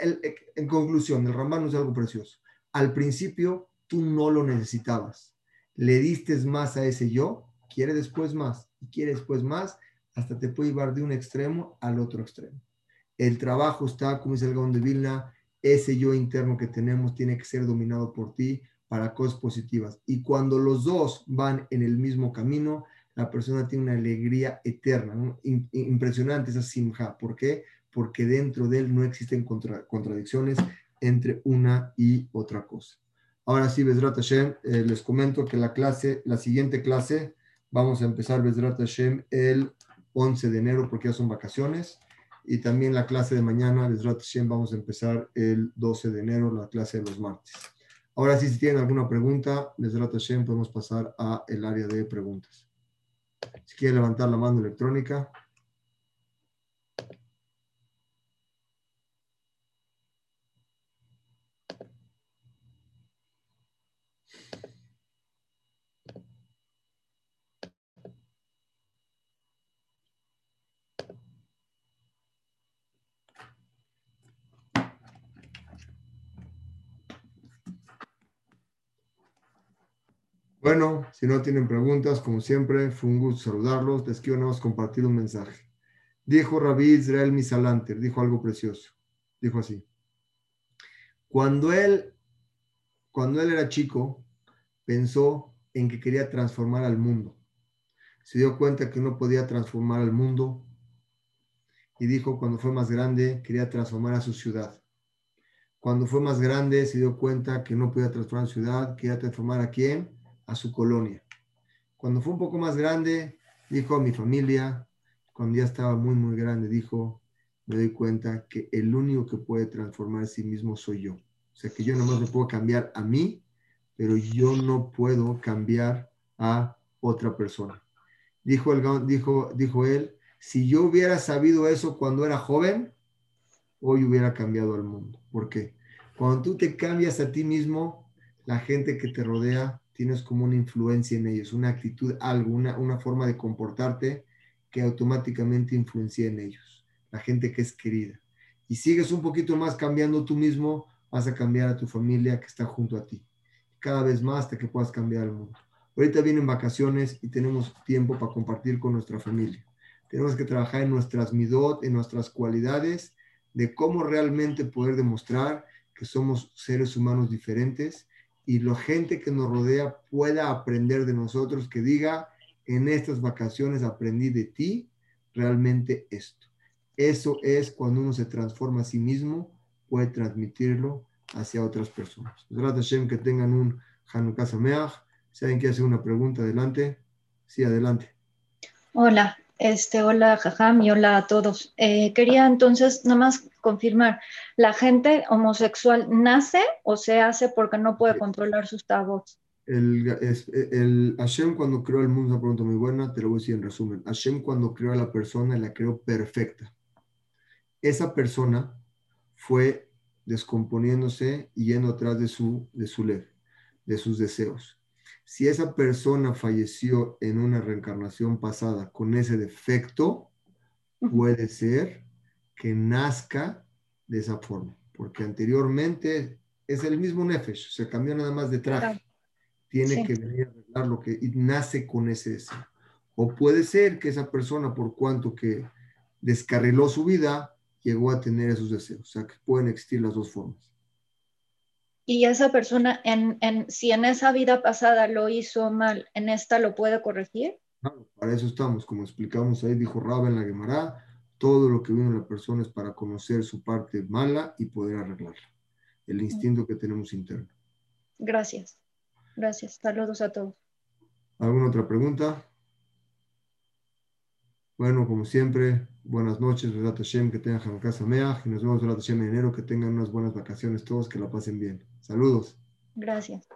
el- En conclusión, el nos dice algo precioso. Al principio, tú no lo necesitabas. Le diste más a ese yo, quiere después más, y quiere después más, hasta te puede llevar de un extremo al otro extremo. El trabajo está, como dice el Gaon de Vilna, ese yo interno que tenemos tiene que ser dominado por ti para cosas positivas. Y cuando los dos van en el mismo camino, la persona tiene una alegría eterna, ¿no? Impresionante esa simja. ¿Por qué? Porque dentro de él no existen contra- contradicciones entre una y otra cosa. Ahora sí, Bezrat Hashem, eh, les comento que la clase, la siguiente clase, vamos a empezar Bezrat Hashem el 11 de enero porque ya son vacaciones. Y también la clase de mañana, Bezrat Hashem, vamos a empezar el 12 de enero, la clase de los martes. Ahora sí, si tienen alguna pregunta, Bezrat Hashem, podemos pasar a el área de preguntas. Si quieren levantar la mano electrónica. Bueno, si no tienen preguntas, como siempre, fue un gusto saludarlos. Les quiero nada compartir un mensaje. Dijo Rabbi Israel Misalanter, dijo algo precioso. Dijo así. Cuando él, cuando él era chico, pensó en que quería transformar al mundo. Se dio cuenta que no podía transformar al mundo y dijo cuando fue más grande quería transformar a su ciudad. Cuando fue más grande se dio cuenta que no podía transformar su ciudad, quería transformar a quién? A su colonia. Cuando fue un poco más grande, dijo a mi familia, cuando ya estaba muy, muy grande, dijo, me doy cuenta que el único que puede transformar a sí mismo soy yo. O sea, que yo nomás me puedo cambiar a mí, pero yo no puedo cambiar a otra persona. Dijo, el, dijo, dijo él, si yo hubiera sabido eso cuando era joven, hoy hubiera cambiado al mundo. ¿Por qué? Cuando tú te cambias a ti mismo, la gente que te rodea, tienes como una influencia en ellos, una actitud, algo, una, forma de comportarte que automáticamente influencia en ellos, la gente que es querida. Y sigues un poquito más cambiando tú mismo, vas a cambiar a tu familia que está junto a ti. Cada vez más hasta que puedas cambiar el mundo. Ahorita vienen vacaciones y tenemos tiempo para compartir con nuestra familia. Tenemos que trabajar en nuestras midot, en nuestras cualidades, de cómo realmente poder demostrar que somos seres humanos diferentes y la gente que nos rodea pueda aprender de nosotros, que diga, en estas vacaciones aprendí de ti realmente esto. Eso es cuando uno se transforma a sí mismo, puede transmitirlo hacia otras personas. Gracias Hashem, que tengan un Hanukkah Sameach. Si alguien quiere hacer una pregunta, adelante. Sí, adelante. Hola, este, hola Jajam y hola a todos. Eh, quería entonces nada más confirmar, ¿la gente homosexual nace o se hace porque no puede controlar sus tabos? El, es, el Hashem cuando creó el mundo, una pregunta muy buena, te lo voy a decir en resumen. Hashem cuando creó a la persona, la creó perfecta. Esa persona fue descomponiéndose y yendo atrás de su, de su lev, de sus deseos. Si esa persona falleció en una reencarnación pasada con ese defecto, puede ser que nazca de esa forma, porque anteriormente es el mismo Nefesh, se cambió nada más de traje. Tiene sí. que venir a arreglar lo que y nace con ese deseo. O puede ser que esa persona, por cuanto que descarriló su vida, llegó a tener esos deseos. O sea, que pueden existir las dos formas. Y esa persona, en, en, si en esa vida pasada lo hizo mal, ¿en esta lo puede corregir? Claro, para eso estamos. Como explicamos ahí, dijo Raba en la Gemara, todo lo que vino la persona es para conocer su parte mala y poder arreglarla. El instinto que tenemos interno. Gracias. Gracias. Saludos a todos. ¿Alguna otra pregunta? Bueno, como siempre, buenas noches, Vedat Hashem, que tengan Hanukkah Sameach, y nos vemos Vedat Hashem en enero, que tengan unas buenas vacaciones todos, que la pasen bien. Saludos. Gracias.